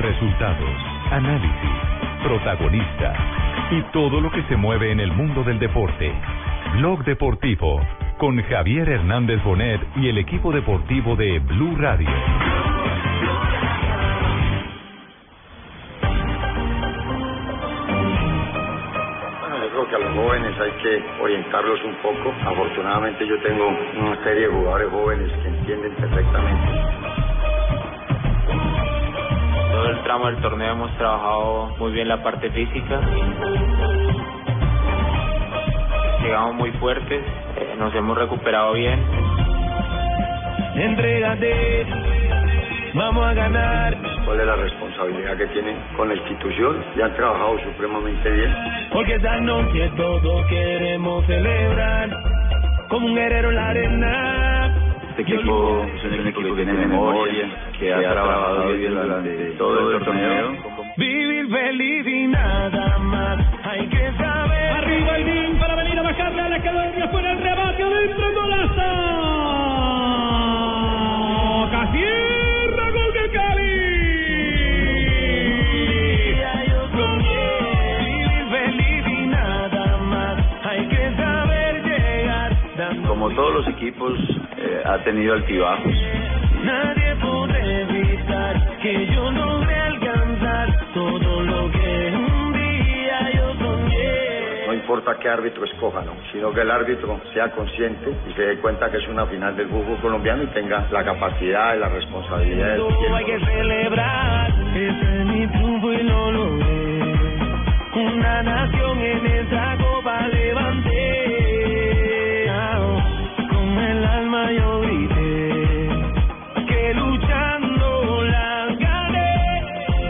Resultados, análisis, protagonistas y todo lo que se mueve en el mundo del deporte. Blog Deportivo con Javier Hernández Bonet y el equipo deportivo de Blue Radio. Bueno, yo creo que a los jóvenes hay que orientarlos un poco. Afortunadamente yo tengo una serie de jugadores jóvenes que entienden perfectamente. Todo el tramo del torneo hemos trabajado muy bien la parte física. Llegamos muy fuertes, eh, nos hemos recuperado bien. Entrégate, vamos a ganar. ¿Cuál es la responsabilidad que tienen con la institución? Y han trabajado supremamente bien. Porque esta noche todos queremos celebrar como un guerrero en la arena. Este equipo es un equipo que tiene memoria, que ha trabajado bien durante todo el torneo. Vivir feliz y nada más. Hay que saber. Arriba el BIN para venir a bajarle a la academia. Fuera el rebate adentro, golazo. Casierra, gol de Cali. Yo soñé vivir feliz y nada más. Hay que saber llegar. dando Como todos los equipos, ha tenido altibajos. Nadie puede evitar que yo logre alcanzar todo lo que un día yo soñé. No importa qué árbitro escoja, ¿no? sino que el árbitro sea consciente y se dé cuenta que es una final del fútbol colombiano y tenga la capacidad y la responsabilidad Todo hay que celebrar, ese es mi triunfo y lo logré. Una nación en esa copa levanté. El alma yo grité que luchando la gané.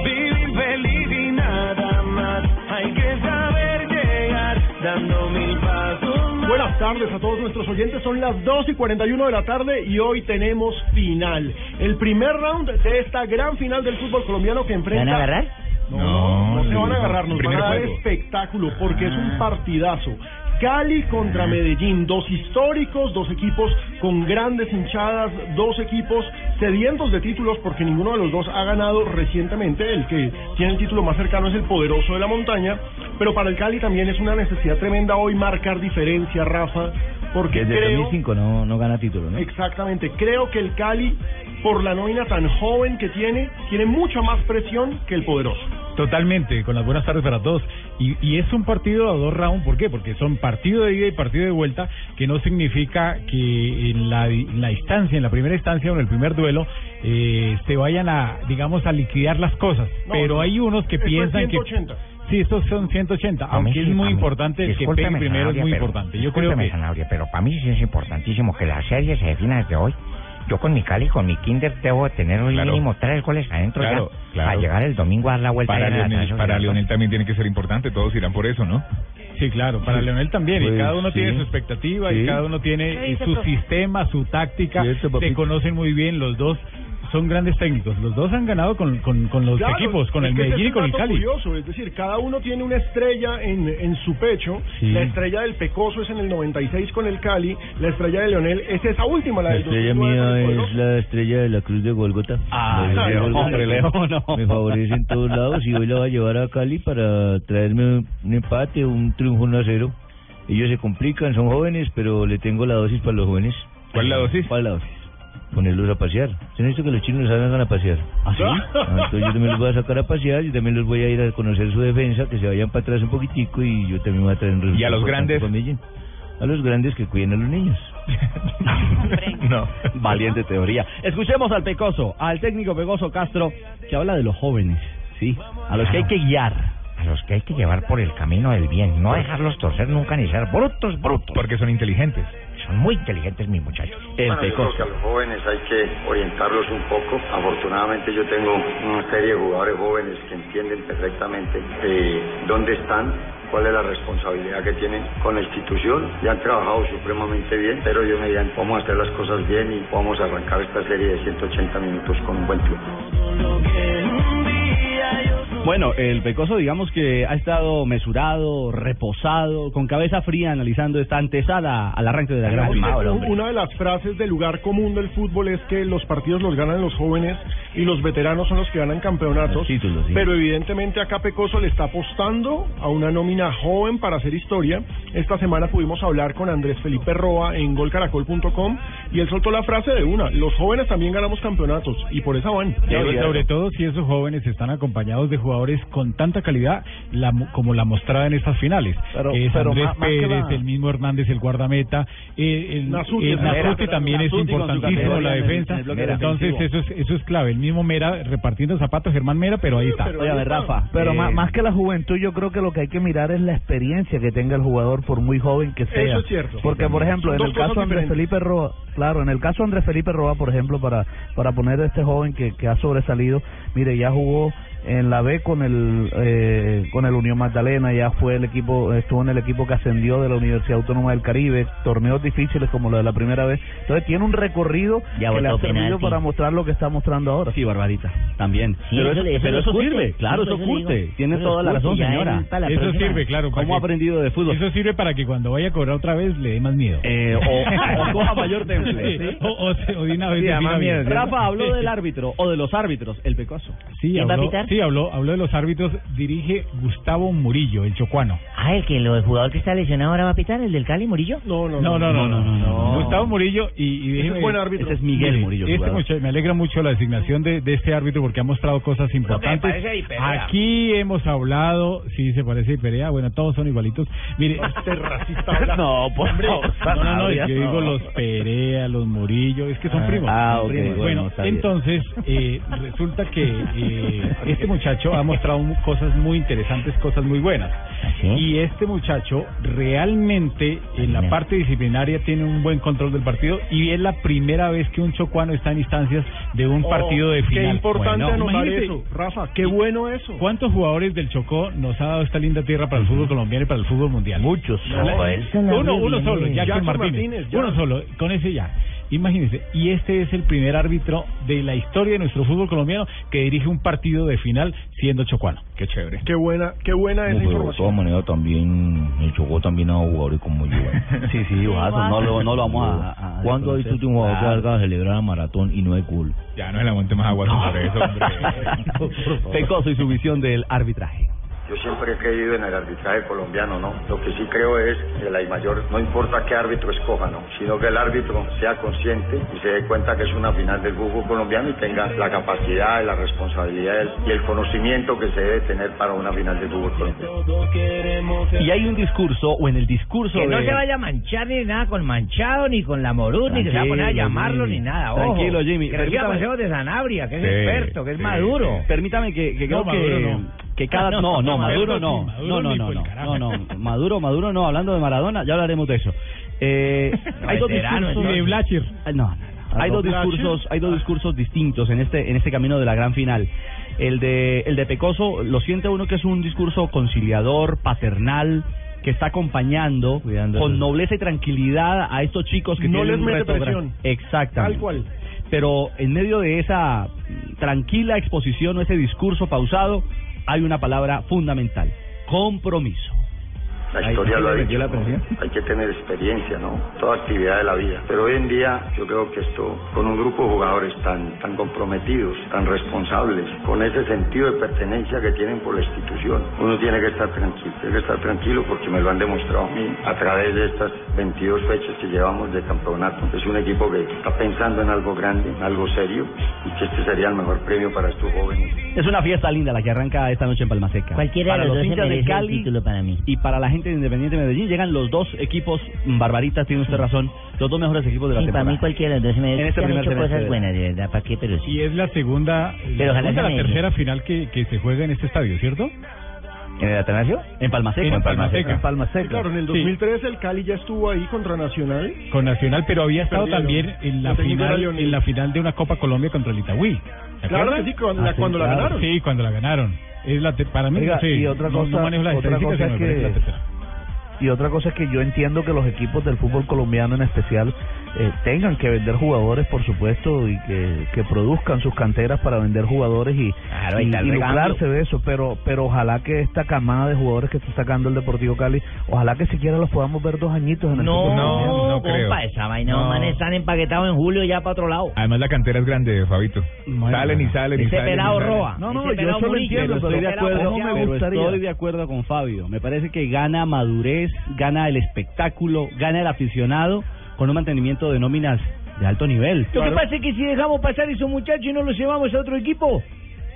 Vivir feliz y nada más. Hay que saber llegar dando mil pasos más. Buenas tardes a todos nuestros oyentes. Son las 2 y 41 de la tarde y hoy tenemos final. El primer round de esta gran final del fútbol colombiano que enfrenta. ¿Van a agarrar? No, no, no se no, van a agarrar, nos van Primer a dar juego. espectáculo porque es un partidazo. Cali contra Medellín, dos históricos, dos equipos con grandes hinchadas, dos equipos sedientos de títulos porque ninguno de los dos ha ganado recientemente. El que tiene el título más cercano es el poderoso de la montaña, pero para el Cali también es una necesidad tremenda hoy marcar diferencia, Rafa, porque Desde creo 2005 no, no gana título, ¿no? Exactamente, creo que el Cali, por la nómina tan joven que tiene, tiene mucha más presión que el poderoso. Totalmente, con las buenas tardes para todos. Y, y es un partido a dos rounds, ¿por qué? Porque son partido de ida y partido de vuelta, que no significa que en la, en la instancia, en la primera instancia o en el primer duelo, eh, se vayan a, digamos, a liquidar las cosas. No, Pero no. hay unos que es piensan 180. que... Sí, estos son 180, A mí aunque es sí, muy a mí- importante el que pegue primero es muy pero- importante. Yo creo que... Zanabria, pero para mí sí es importantísimo que la serie se defina desde hoy. Yo con mi Cali, con mi Kinder, debo tener un Claro. mínimo tres goles adentro Claro, ya. claro. A llegar el domingo a dar la vuelta Para Leonel, para de Leonel también tiene que ser importante, todos irán por eso, ¿no? Sí, claro, para Leonel también, y Pues, cada uno sí. tiene su expectativa, Sí. y cada uno tiene ¿Qué eh, dice, su profe? sistema, su táctica, Cierto, se conocen muy bien, los dos son grandes técnicos, los dos han ganado con, con, con los Claro, equipos, con el Medellín y con el Cali. curioso, es decir, cada uno tiene una estrella en, en su pecho. Sí. La estrella del Pecoso es en el 96 con el Cali. La estrella de Leonel es esa última, la, La del estrella 2009 con el mía es la estrella de la Cruz de Golgota. Ah, La Cruz de Leo, Gólgota hombre, Leo, no. Me favorece en todos lados y hoy la voy a llevar a Cali para traerme un empate, un triunfo 1 a 0. Ellos se complican, son jóvenes, pero le tengo la dosis para los jóvenes. ¿Cuál es la dosis? ¿Cuál la dosis? Ponerlos a pasear. ¿Se han visto que los chinos los hagan a pasear? ¿Ah, sí? entonces yo también los voy a sacar a pasear y también los voy a ir a conocer su defensa, que se vayan para atrás un poquitico y yo también voy a traer un ¿Y a los grandes? A los grandes que cuiden a los niños. No. Valiente teoría. Escuchemos al Pecoso, al técnico Pecoso Castro, que habla de los jóvenes, ¿sí? A los que hay que guiar. A los que hay que llevar por el camino del bien, no dejarlos torcer nunca ni ser brutos, brutos. Porque son inteligentes. Son muy inteligentes mis muchachos. Bueno, yo creo que a los jóvenes hay que orientarlos un poco. Afortunadamente yo tengo una serie de jugadores jóvenes que entienden perfectamente eh, dónde están, cuál es la responsabilidad que tienen con la institución y han trabajado supremamente bien, pero yo me dirán, vamos a hacer las cosas bien y vamos a arrancar esta serie de 180 minutos con un buen triunfo. Bueno, el Pecoso digamos que ha estado mesurado, reposado, con cabeza fría analizando esta antesala al arranque de la gran Una de las frases del lugar común del fútbol es que los partidos los ganan los jóvenes y los veteranos son los que ganan campeonatos. títulos, sí. Pero evidentemente acá Pecoso le está apostando a una nómina joven para hacer historia. Esta semana pudimos hablar con Andrés Felipe Roa en golcaracol.com y él soltó la frase de una, los jóvenes también ganamos campeonatos y por esa van. Sobre todo si esos jóvenes están acompañados de jugadores con tanta calidad la, como la mostrada en estas finales. Pero- es pero Andrés más- más que Pérez, la- el mismo Hernández, el guardameta, eh, el Nasuti, el Mera. Nasuti también es Nasuti importantísimo en la categoría en el- defensa. en el bloque Entonces eso es, eso es clave. El mismo Mera repartiendo zapatos, Germán Mera, pero ahí está. Oye, a ver, Rafa. Pero eh, más, más que la juventud, yo creo que lo que hay que mirar es la experiencia que tenga el jugador, por muy joven que sea. Eso es cierto. Porque, por ejemplo, en el caso de Andrés. Felipe Roa, claro, en el caso de Andrés Felipe Roa, por ejemplo, para, para poner a este joven que, que ha sobresalido, mire, ya jugó en la B con el eh, con el Unión Magdalena, ya fue el equipo, estuvo en el equipo que ascendió de la Universidad Autónoma del Caribe, torneos difíciles como lo de la primera vez. Entonces tiene un recorrido Ya que le ha servido penalti. para mostrar lo que está mostrando ahora. Sí, Barbarita, también. Sí, pero eso sirve, claro, Sí, eso curte. Tiene Eso toda la razón, señora. la Eso próxima. sirve, claro. ¿Cómo ha aprendido de fútbol? Eso sirve para que cuando vaya a cobrar otra vez le dé más miedo. Eh, o, o coja mayor temple. Sí, ¿sí? O, o, o de una vez Sí, bien. miedo, Rafa habló del árbitro o de los árbitros, el pecoso. Sí, ¿Quién va a habló, pitar? Sí habló, habló de los árbitros. Dirige Gustavo Murillo, el chocuano. Ah, el que lo- el jugador que está lesionado ahora va a pitar, el del Cali, Murillo. No, no, No, no, no, no, no. no. Gustavo Murillo y, y déjeme- es buen árbitro. Ese es Miguel Murillo. Este muchacho, me alegra mucho la designación de, de este árbitro porque ha mostrado cosas importantes. parece a Iperea. Aquí hemos hablado, sí, se parece a Iperea, bueno, todos son igualitos. Mire, Este racista. No, por favor. no, no, no, yo digo los Perea, los Murillo, es que son Ah, primos. ah, ok, primos. bueno, entonces, eh, resulta que eh, este muchacho ha mostrado cosas muy interesantes, cosas muy buenas. ¿Sí? Y este muchacho realmente en la parte disciplinaria tiene un buen control del partido y es la primera vez que un chocuano está en instancias de un Oh, partido de final. Qué importante Bueno, anotar eso. Rafa, qué bueno eso. ¿Cuántos jugadores del Chocó nos ha dado esta linda tierra para el fútbol colombiano y para el fútbol mundial? Muchos. No, uno, uno solo. Jackson Jackson Martínez. Martínez, ya. Uno solo, con ese ya. Imagínense, y este es el primer árbitro de la historia de nuestro fútbol colombiano que dirige un partido de final siendo chocuano. Qué chévere. Qué buena, qué buena esa No, de todas maneras también el Chocó también ha jugadores como yo. Sí, sí, Guaso, no lo, no lo vamos a... a ¿Cuándo ha usted un jugador que a celebrar a maratón y no es cool? Ya no la monte más agua sobre eso, hombre. Pecoso y su visión del arbitraje. Yo siempre he creído en el arbitraje colombiano, ¿no? Lo que sí creo es que la I mayor, no importa qué árbitro escoja, ¿no? Sino que el árbitro sea consciente y se dé cuenta que es una final del fútbol colombiano y tenga la capacidad, la responsabilidad y el conocimiento que se debe tener para una final del fútbol colombiano. Y hay un discurso, o en el discurso Que no de... se vaya a manchar ni nada con Manchado, ni con la Morú, ni que se va a poner a llamarlo, Jimmy. ni nada. Ojo. Tranquilo, Jimmy. Que Permítame- consejos de Sanabria, que es Sí, experto, que es sí, maduro. Permítame que, que No, creo que, no. Que cada... No, No, Maduro no. Maduro No, no, no, no, carajo. no, no. Maduro, Maduro no. Hablando de Maradona, ya hablaremos de eso. Eh, hay dos discursos... De Blacher. Ah, No, no. Hay dos discursos, hay dos discursos distintos en este en este camino de la gran final. El de el de Pecoso lo siente uno que es un discurso conciliador, paternal, que está acompañando Cuidando con nobleza y tranquilidad a estos chicos que No tienen les un mete presión. Exactamente. Tal cual. Pero en medio de esa tranquila exposición o ese discurso pausado hay una palabra fundamental: compromiso. La historia lo ha dicho, la hay que tener experiencia, ¿no? Toda actividad de la vida. Pero hoy en día yo creo que esto, con un grupo de jugadores tan, tan comprometidos, tan responsables, con ese sentido de pertenencia que tienen por la institución, uno tiene que estar tranquilo, tiene que estar tranquilo porque me lo han demostrado a mí a través de estas 22 fechas que llevamos de campeonato. Es un equipo que está pensando en algo grande, en algo serio, y que este sería el mejor premio para estos jóvenes. Es una fiesta linda la que arranca esta noche en Palmaseca. Cualquiera para de los dos se merece el Cali título para mí. y para la gente de Independiente Medellín llegan los dos equipos, mm, Barbaritas, tiene usted razón, los dos mejores equipos de la Sí, para temporada. mí cualquiera de los dos me En este han primer hecho semestre cosas de- buenas, de verdad, ¿para qué? Pero sí. Y es la segunda, Pero la, segunda, la tercera final que, que se juega en este estadio, ¿cierto? ¿En el Atanasio? En Palma Seca. En Palma Seca. En Palma Seca. Claro, en el Sí. 2003 el Cali ya estuvo ahí contra Nacional. Con Nacional, pero había estado Perdieron. también en la final en la final de una Copa Colombia contra el Itagüí. ¿Se Claro que sí, cuando la- cuando la claro. ganaron. Sí, cuando la ganaron. Es la para mí, Oiga, sí, y otra no- cosa, no, manejo las otra cosa sino es que- la. Y otra cosa es que yo entiendo que los equipos del fútbol colombiano en especial eh, tengan que vender jugadores, por supuesto, y que, que produzcan sus canteras para vender jugadores y, Claro, y, y lucrarse de eso. Pero pero ojalá que esta camada de jugadores que está sacando el Deportivo Cali, ojalá que siquiera los podamos ver dos añitos en el No, no, no compa, esa vaina, No. los manes están empaquetados en julio ya para otro lado. Además la cantera es grande, Fabito. Bueno, salen y salen y Ese salen. pelado roba. No, no, yo eso lo Murillo, entiendo, ese pero Estoy de acuerdo, estoy de acuerdo con Fabio. Me parece que gana madurez, gana el espectáculo, gana el aficionado con un mantenimiento de nóminas de alto nivel. Lo que pasa es que si dejamos pasar esos muchachos y no los llevamos a otro equipo,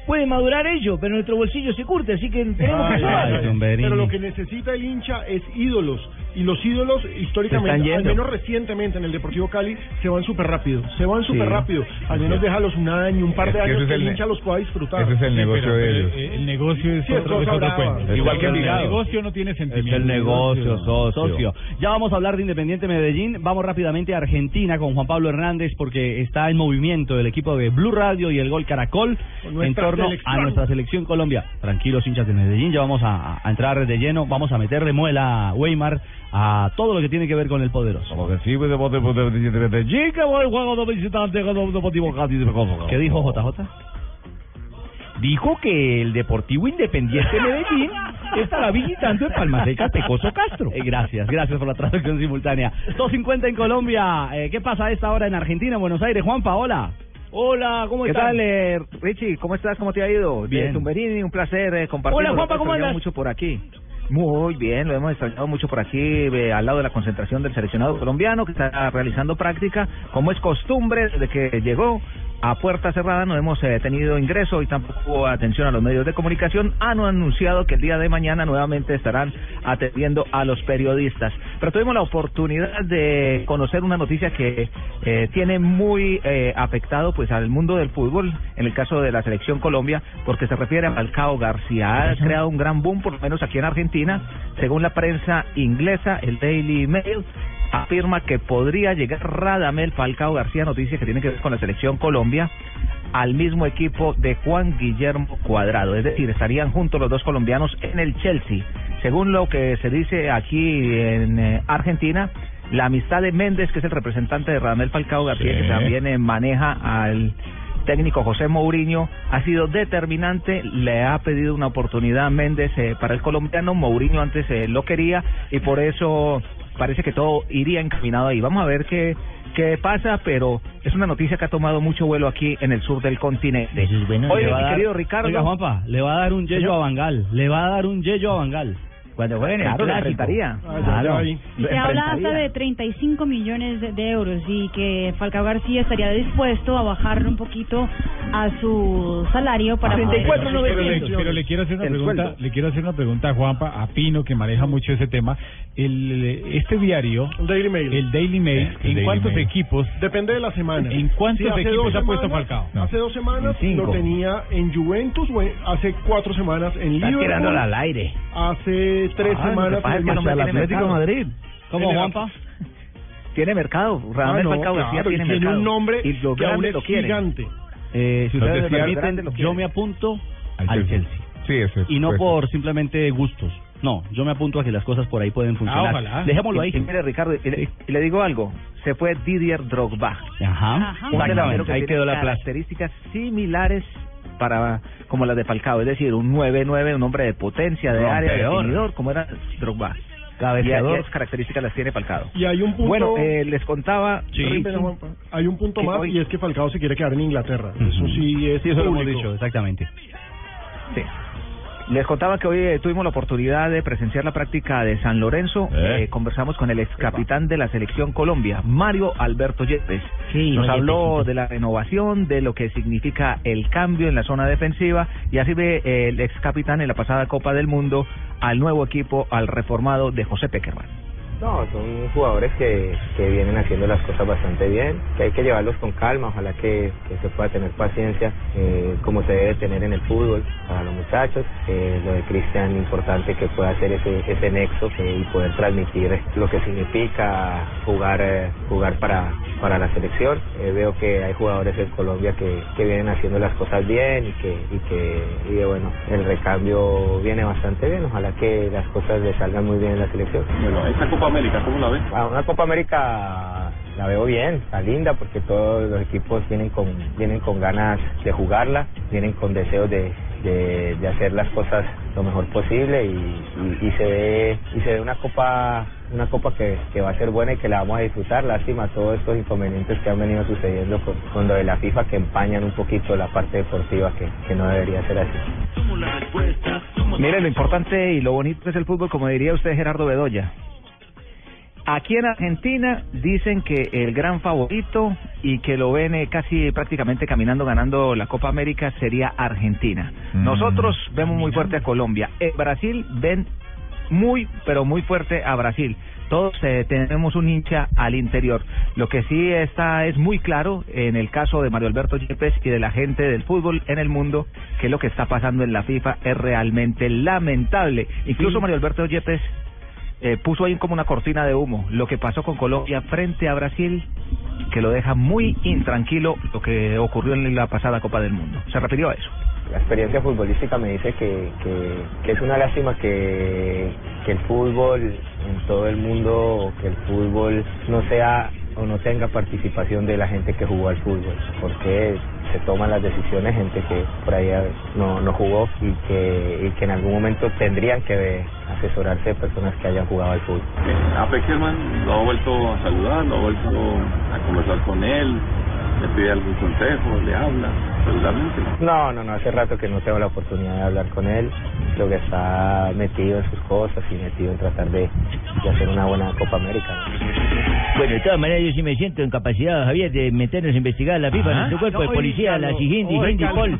puede madurar ellos, pero nuestro bolsillo se curte, así que tenemos que Ay, llevarlos. ay, pero lo que necesita el hincha es ídolos. Y los ídolos, históricamente, al menos recientemente en el Deportivo Cali, se van súper rápido. Se van súper Sí. rápido. Al menos déjalos un año, un par Es de que años que el hincha los pueda disfrutar. Ese es el Sí, negocio de pero, ellos. eh, El negocio es Sí, es otro, es otro cuento. Igual que el negocio no tiene sentimiento. Es el negocio, socio. socio. Ya vamos a hablar de Independiente Medellín. Vamos rápidamente a Argentina con Juan Pablo Hernández porque está en movimiento el equipo de Blue Radio y el Gol Caracol en torno selección. a nuestra selección Colombia. Tranquilos hinchas de Medellín, ya vamos a, a entrar de lleno, vamos a meterle muela a Weimar a todo lo que tiene que ver con el poderoso. De de- de- de- de- de de de. ¿Qué dijo JJ? Dijo que el Deportivo Independiente Medellín estará visitando en Palma Seca Pecoso Castro. Eh, gracias, gracias por la traducción simultánea. 2.50 en Colombia. Eh, ¿Qué pasa a esta hora en Argentina, en Buenos Aires? Juanpa, hola. Hola, ¿cómo ¿Qué estás? tal, eh, Richie? ¿Cómo estás? ¿Cómo te ha ido? Bien. De Tumberini, un placer eh, compartir. Hola, Juanpa, ¿cómo andas? mucho por aquí. Muy bien, lo hemos extrañado mucho por aquí, eh, al lado de la concentración del seleccionado colombiano que está realizando práctica, como es costumbre, desde que llegó a puerta cerrada no hemos eh, tenido ingreso y tampoco hubo atención a los medios de comunicación. Han anunciado que el día de mañana nuevamente estarán atendiendo a los periodistas. Pero tuvimos la oportunidad de conocer una noticia que eh, tiene muy eh, afectado pues al mundo del fútbol, en el caso de la selección Colombia, porque se refiere a Falcao García. Ha creado un gran boom, por lo menos aquí en Argentina, según la prensa inglesa, el Daily Mail afirma que podría llegar Radamel Falcao García, noticia que tiene que ver con la selección Colombia, al mismo equipo de Juan Guillermo Cuadrado. Es decir, estarían juntos los dos colombianos en el Chelsea. Según lo que se dice aquí en eh, Argentina, la amistad de Méndez, que es el representante de Radamel Falcao García, Sí. que también eh, maneja al técnico José Mourinho ha sido determinante, le ha pedido una oportunidad a Méndez eh, para el colombiano, Mourinho antes eh, lo quería y por eso parece que todo iría encaminado ahí. Vamos a ver qué, qué pasa, pero es una noticia que ha tomado mucho vuelo aquí en el sur del continente. Oye, va a mi dar- querido Ricardo. Oiga, Juanpa, le va a dar un yello a Bangal. Le va a dar un yello a Bangal. Cuando jueguen el claro, le clásico. enfrentaría. Claro. Y se habla hasta de 35 millones de, de euros y que Falcao García estaría dispuesto a bajarle un poquito a su salario para poder- pero, le, pero le quiero hacer una El pregunta, sueldo. le quiero hacer una pregunta a Juanpa, a Pino que maneja mucho ese tema. El, este diario, el Daily Mail, el Daily Mail, El ¿en Daily cuántos Mail. equipos? Depende de la semana. ¿En cuántos Sí, hace equipos dos ha puesto semanas- Falcao? Hace dos semanas lo tenía en Juventus, hace cuatro semanas en Está Liverpool. tirándola al aire. Hace tres Ah, lo semanas pasa en es que el Manchester tiene Atlético mercado. Madrid. ¿Cómo, el- Juanpa? Tiene mercado. Radamel Ah, no, claro, tiene tiene mercado. un nombre y los que aún es lo gigante. Eh, si ustedes me permiten, lo yo me apunto Al al Chelsea. Chelsea. Sí, eso es. Y no pues. por simplemente gustos. No, yo me apunto a que las cosas por ahí pueden funcionar. Dejémoslo ahí. Y, y mire, Ricardo, y le, y le digo algo. Se fue Didier Drogba. Ajá. Un Exactamente. delantero que Ahí tiene quedó la plaza. características similares para como las de Falcao, es decir, un 9-9, un hombre de potencia, de área, Rompedor. definidor, como era Drogba. Cabeceador. Y, y esas características las tiene Falcao. Y hay un punto. Bueno, eh, les contaba... Sí. Hay un punto más hoy- y es que Falcao se quiere quedar en Inglaterra. Eso sí es Sí, eso lo hemos dicho, exactamente. Sí. Les contaba que hoy eh, tuvimos la oportunidad de presenciar la práctica de San Lorenzo. Eh. Eh, conversamos con el ex capitán de la selección Colombia, Mario Alberto Yepes. Sí, Nos no, habló de la renovación, de lo que significa el cambio en la zona defensiva y así ve eh, el ex capitán en la pasada Copa del Mundo al nuevo equipo, al reformado de José Peckerman. No, son jugadores que, que vienen haciendo las cosas bastante bien, que hay que llevarlos con calma, ojalá que, se pueda tener paciencia, eh, como se debe tener en el fútbol. Para los muchachos. Eh, lo de Cristian, importante que pueda hacer ese, ese nexo eh, y poder transmitir lo que significa jugar, eh, jugar para, para la selección. Eh, veo que hay jugadores en Colombia que, que vienen haciendo las cosas bien y que, y que y bueno, el recambio viene bastante bien. Ojalá que las cosas le salgan muy bien en la selección. América, ¿cómo la ves? Ah, una Copa América la veo bien, está linda porque todos los equipos vienen con vienen con ganas de jugarla, vienen con deseos de, de, de hacer las cosas lo mejor posible y, y, y se ve y se ve una copa una copa que, que va a ser buena y que la vamos a disfrutar. Lástima todos estos inconvenientes que han venido sucediendo con, con lo de la FIFA que empañan un poquito la parte deportiva que, que no debería ser así. Mire, lo importante y lo bonito es el fútbol, como diría usted Gerardo Bedoya. Aquí en Argentina dicen que el gran favorito y que lo ven eh, casi prácticamente caminando ganando la Copa América sería Argentina. Nosotros vemos muy fuerte a Colombia. En Brasil ven muy, pero muy fuerte a Brasil. Todos eh, tenemos un hincha al interior. Lo que sí está es muy claro en el caso de Mario Alberto Yepes y de la gente del fútbol en el mundo que lo que está pasando en la FIFA es realmente lamentable. Incluso Mario Alberto Yepes eh, puso ahí como una cortina de humo lo que pasó con Colombia frente a Brasil, que lo deja muy intranquilo lo que ocurrió en la pasada Copa del Mundo. Se refirió a eso. La experiencia futbolística me dice que, que, que es una lástima que, que el fútbol en todo el mundo, que el fútbol no sea o no tenga participación de la gente que jugó al fútbol, porque se toman las decisiones gente que por ahí no, no jugó y que, y que en algún momento tendrían que asesorarse de personas que hayan jugado al fútbol. A Peckerman lo ha vuelto a saludar, lo ha vuelto a conversar con él, le pide algún consejo, le habla. No, no, no, hace rato que no tengo la oportunidad de hablar con él, lo que está metido en sus cosas y metido en tratar de, de hacer una buena Copa América. Bueno, de todas maneras yo sí me siento en capacidad, Javier, de meternos a investigar la FIFA, Ajá. nuestro cuerpo de No, policía, la Hindi, oígalo. Pol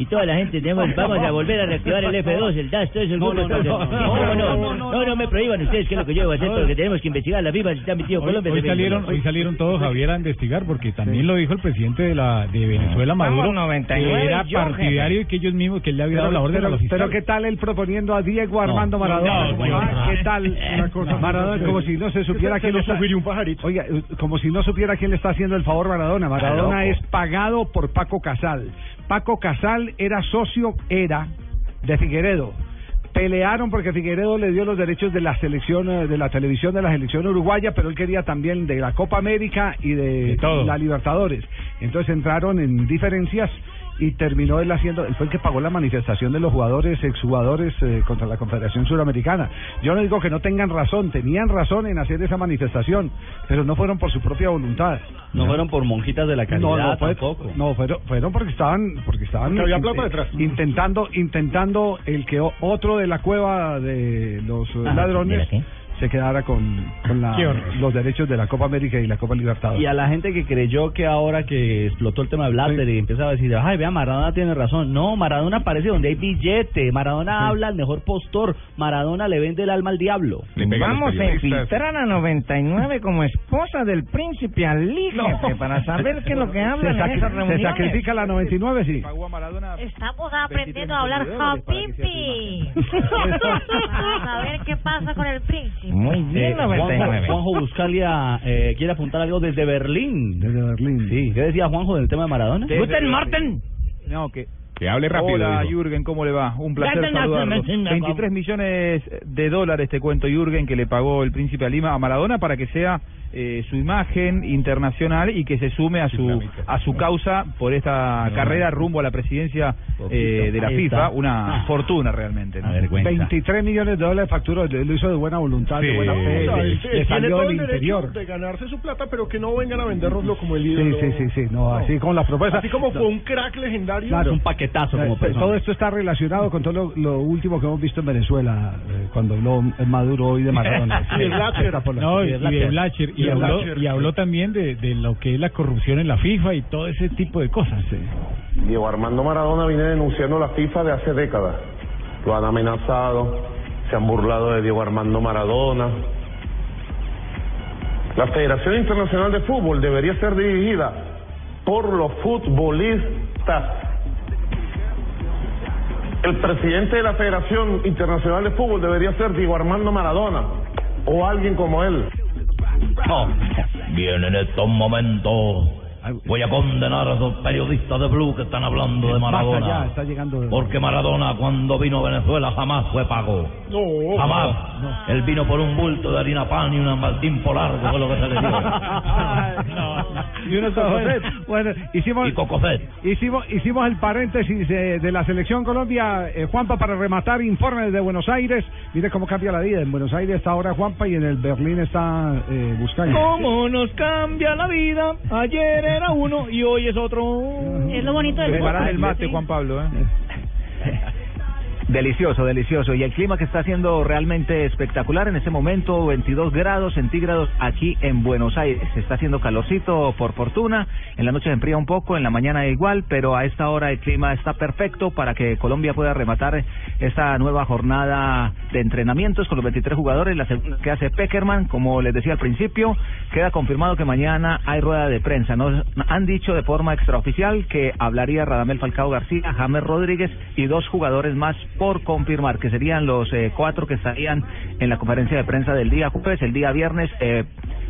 y toda la gente. Tenemos, vamos a volver a reactivar el F2, el DAS, todo eso. el No, no, no, no, no, no, no, no, no me prohíban ustedes que es lo que yo voy a hacer, No. porque tenemos que investigar la FIFA, si está metido Colombia. hoy salieron, hoy salieron todos, Javier, a investigar, porque también lo dijo el presidente de la de Venezuela, Vamos, Maduro, 99 que era partidario y que ellos mismos, que él le había dado la orden a los pero qué tal él proponiendo a Diego Armando no, Maradona no, no, ah, no. qué tal Una cosa- Maradona como si no se supiera Se quién lo está oiga eh, como si no supiera quién le está haciendo el favor Maradona. Maradona es pagado por Paco Casal. Paco Casal era socio era de Figueredo. Pelearon porque Figueredo le dio los derechos de la selección eh, de la televisión de la selección uruguaya, pero él quería también de la Copa América y de, todo. la Libertadores. Entonces entraron en diferencias y terminó él haciendo, él fue el que pagó la manifestación de los jugadores, exjugadores eh, contra la Confederación Suramericana. Yo no digo que no tengan razón, tenían razón en hacer esa manifestación, pero no fueron por su propia voluntad. No fueron por monjitas de la caridad no, fue- tampoco. no, fueron, fueron porque estaban, porque estaban Porque había in- plata detrás. intentando, intentando el que otro de la cueva de los Ajá, ladrones. Se quedara con, con la- los derechos de la Copa América y la Copa Libertadores. Y a la gente que creyó que ahora que explotó el tema de Blatter y empezaba a decir, ay, vea, Maradona tiene razón. No, Maradona aparece donde hay billete. Maradona habla al mejor postor. Maradona le vende el alma al diablo. Vamos a infiltrar a 99 como esposa del príncipe Ali, jefe, para saber qué es lo que hablan en esas reuniones. Se sacrifica la 99, sí. Estamos aprendiendo a hablar. Vamos a ver qué pasa con el príncipe. Muy Eh, Juanjo, Juanjo Buscalia eh, quiere apuntar algo desde Berlín. Desde Berlín. Sí, ¿qué decía Juanjo del tema de Maradona? Guten Morten. No, que Que hable rápido. Hola. Jürgen, ¿cómo le va? Un placer saludarlo. gracias, 23 millones de dólares, te cuento, Jürgen, que le pagó el príncipe Alima a Maradona para que sea eh, su imagen internacional y que se sume a su a su causa por esta carrera rumbo a la presidencia eh, de la FIFA. Una Ah. fortuna realmente. ¿no? 23 millones de dólares facturó, lo hizo de buena voluntad, de Sí. buena fe, O sea, le, salió todo del el derecho interior. de ganarse su plata, pero que no vengan a venderlo como el Sí, ídolo. sí, sí, sí, no, así con las propuestas. Así como fue un crack legendario. Claro. un paquetazo como Eh, persona. Todo esto está relacionado con todo lo, lo último que hemos visto en Venezuela, eh, cuando habló Maduro hoy de Maradona. Y de Blatter. Está por la- No, y, de y de Blacher, y, habló, y habló también de, de lo que es la corrupción en la FIFA y todo ese tipo de cosas. Diego Armando Maradona viene denunciando la FIFA de hace décadas. Lo han amenazado, se han burlado de Diego Armando Maradona. La Federación Internacional de Fútbol debería ser dirigida por los futbolistas. El presidente de la Federación Internacional de Fútbol debería ser Diego Armando Maradona o alguien como él. No, bien en estos momentos voy a condenar a esos periodistas de Blue que están hablando de Maradona. Basta ya, está llegando. Porque Maradona cuando vino a Venezuela jamás fue pago. No, Jamás. Él vino por un bulto de harina pan y un Martín Polargo, fue lo que se le dio. Y unos cocofet. Bueno, hicimos, Y Cocofet. hicimos, hicimos el paréntesis eh, de la selección Colombia. Eh, Juanpa, para rematar, informe desde Buenos Aires. Mire cómo cambia la vida. En Buenos Aires está ahora Juanpa y en el Berlín está eh, Buscayo. ¿Cómo nos cambia la vida? Ayer era uno y hoy es otro. Es lo bonito del Preparan fútbol. el mate, Juan Pablo, ¿eh? Delicioso, delicioso. Y el clima que está siendo realmente espectacular en este momento, 22 grados centígrados aquí en Buenos Aires. Está haciendo calorcito por fortuna. En la noche se enfría un poco, en la mañana igual, pero a esta hora el clima está perfecto para que Colombia pueda rematar esta nueva jornada de entrenamientos con los 23 jugadores. La segunda que hace Peckerman, como les decía al principio, queda confirmado que mañana hay rueda de prensa. Nos han dicho de forma extraoficial que hablaría Radamel Falcao García, James Rodríguez y dos jugadores más por confirmar, que serían los eh, cuatro que estarían en la conferencia de prensa del día jueves. El día viernes, eh,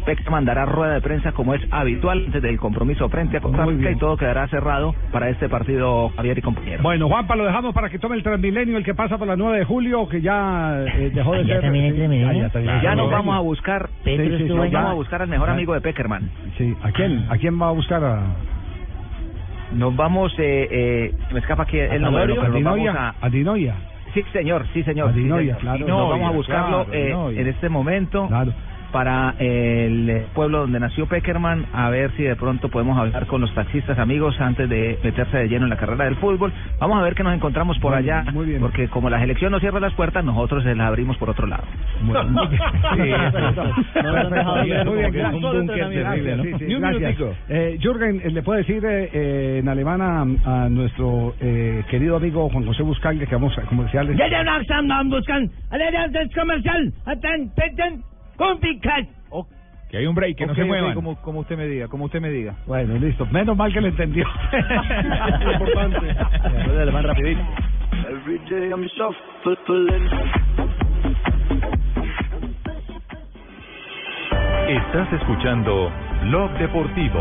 Peckerman dará rueda de prensa como es habitual antes del compromiso frente a Costa Rica y todo quedará cerrado para este partido, Javier y compañeros. Bueno, Juanpa, lo dejamos para que tome el Transmilenio, el que pasa por la 9 de julio, que ya eh, dejó de Ya ser... el. Ah, ya también. Ya nos vamos a buscar, Sí, sí, sí, nos ya. vamos a buscar al mejor Ya. amigo de Peckerman. Sí, ¿a quién? ¿A quién va a buscar a...? Nos vamos, eh, eh, me escapa aquí el nombre, pero nos vamos a... ¿A Dinoya? Sí, señor, sí, señor. sí, Adinoya, señor. claro. Nos vamos a buscarlo claro, eh, en este momento para el pueblo donde nació Peckerman, a ver si de pronto podemos hablar con los taxistas amigos antes de meterse de lleno en la carrera del fútbol. Vamos a ver qué nos encontramos por allá, porque como la selección nos cierra las puertas, nosotros se las abrimos por otro lado. Gracias. Eh, Jürgen, eh, ¿le puede decir eh, eh, en alemán a, a nuestro eh, querido amigo Juan José Buscanga que vamos a comerciales? Ya ya comercial. Peten, complicat. Que hay un break, que no se muevan. como- Como usted me diga, como usted me diga. Bueno, listo. Menos mal que le entendió. Importante. alemán rapidito. Every day I'm. Estás escuchando Blog Deportivo.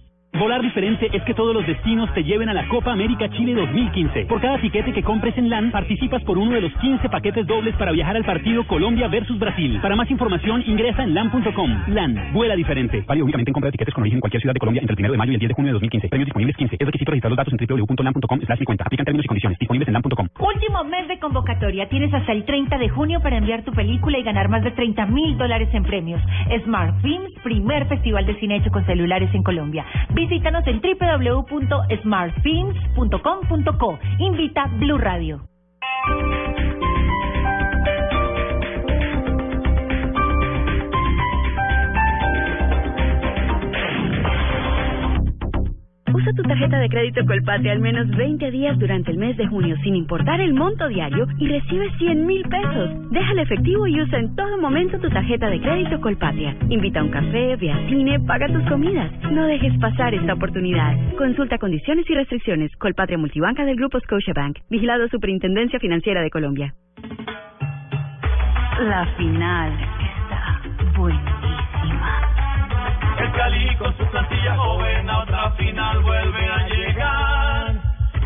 Volar diferente es que todos los destinos te lleven a la Copa América Chile 2015. Por cada tiquete que compres en LAN, participas por uno de los 15 paquetes dobles para viajar al partido Colombia versus Brasil. Para más información, ingresa en LAN.com. LAN, vuela diferente. Válido únicamente en compra de tiquetes con origen en cualquier ciudad de Colombia entre el 1 de mayo y el 10 de junio de 2015. Premios disponibles 15. Es requisito registrar los datos en www.lan.com. Aplican términos y condiciones. Disponibles en LAN.com. Último mes de convocatoria. Tienes hasta el 30 de junio para enviar tu película y ganar más de 30 mil dólares en premios. Smart Films, primer festival de cine hecho con celulares en Colombia. Visítanos en www.smartfilms.com.co. Invita Blue Radio. Tu tarjeta de crédito Colpatria al menos 20 días durante el mes de junio sin importar el monto diario y recibe 100 mil pesos. Deja el efectivo y usa en todo momento tu tarjeta de crédito Colpatria. Invita a un café, ve al cine, paga tus comidas. No dejes pasar esta oportunidad. Consulta condiciones y restricciones. Colpatria Multibanca del Grupo Scotiabank. Vigilado Superintendencia Financiera de Colombia. La final está buenísima. Cali con su plantilla joven a otra final vuelve a llegar.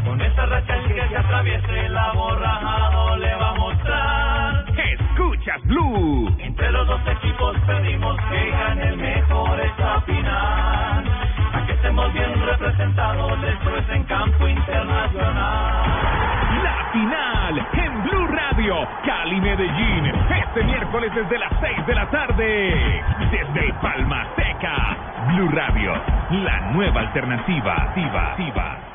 Con esta racha el que se atraviese la borrajado le va a mostrar. Escucha Noticias Blue. Entre los dos equipos pedimos que gane el mejor esta final. A que estemos bien representados después en campo internacional. La final Cali Medellín, este miércoles desde las 6 de la tarde, desde Palma Seca. Blue Radio, la nueva alternativa. Tiva, tiva.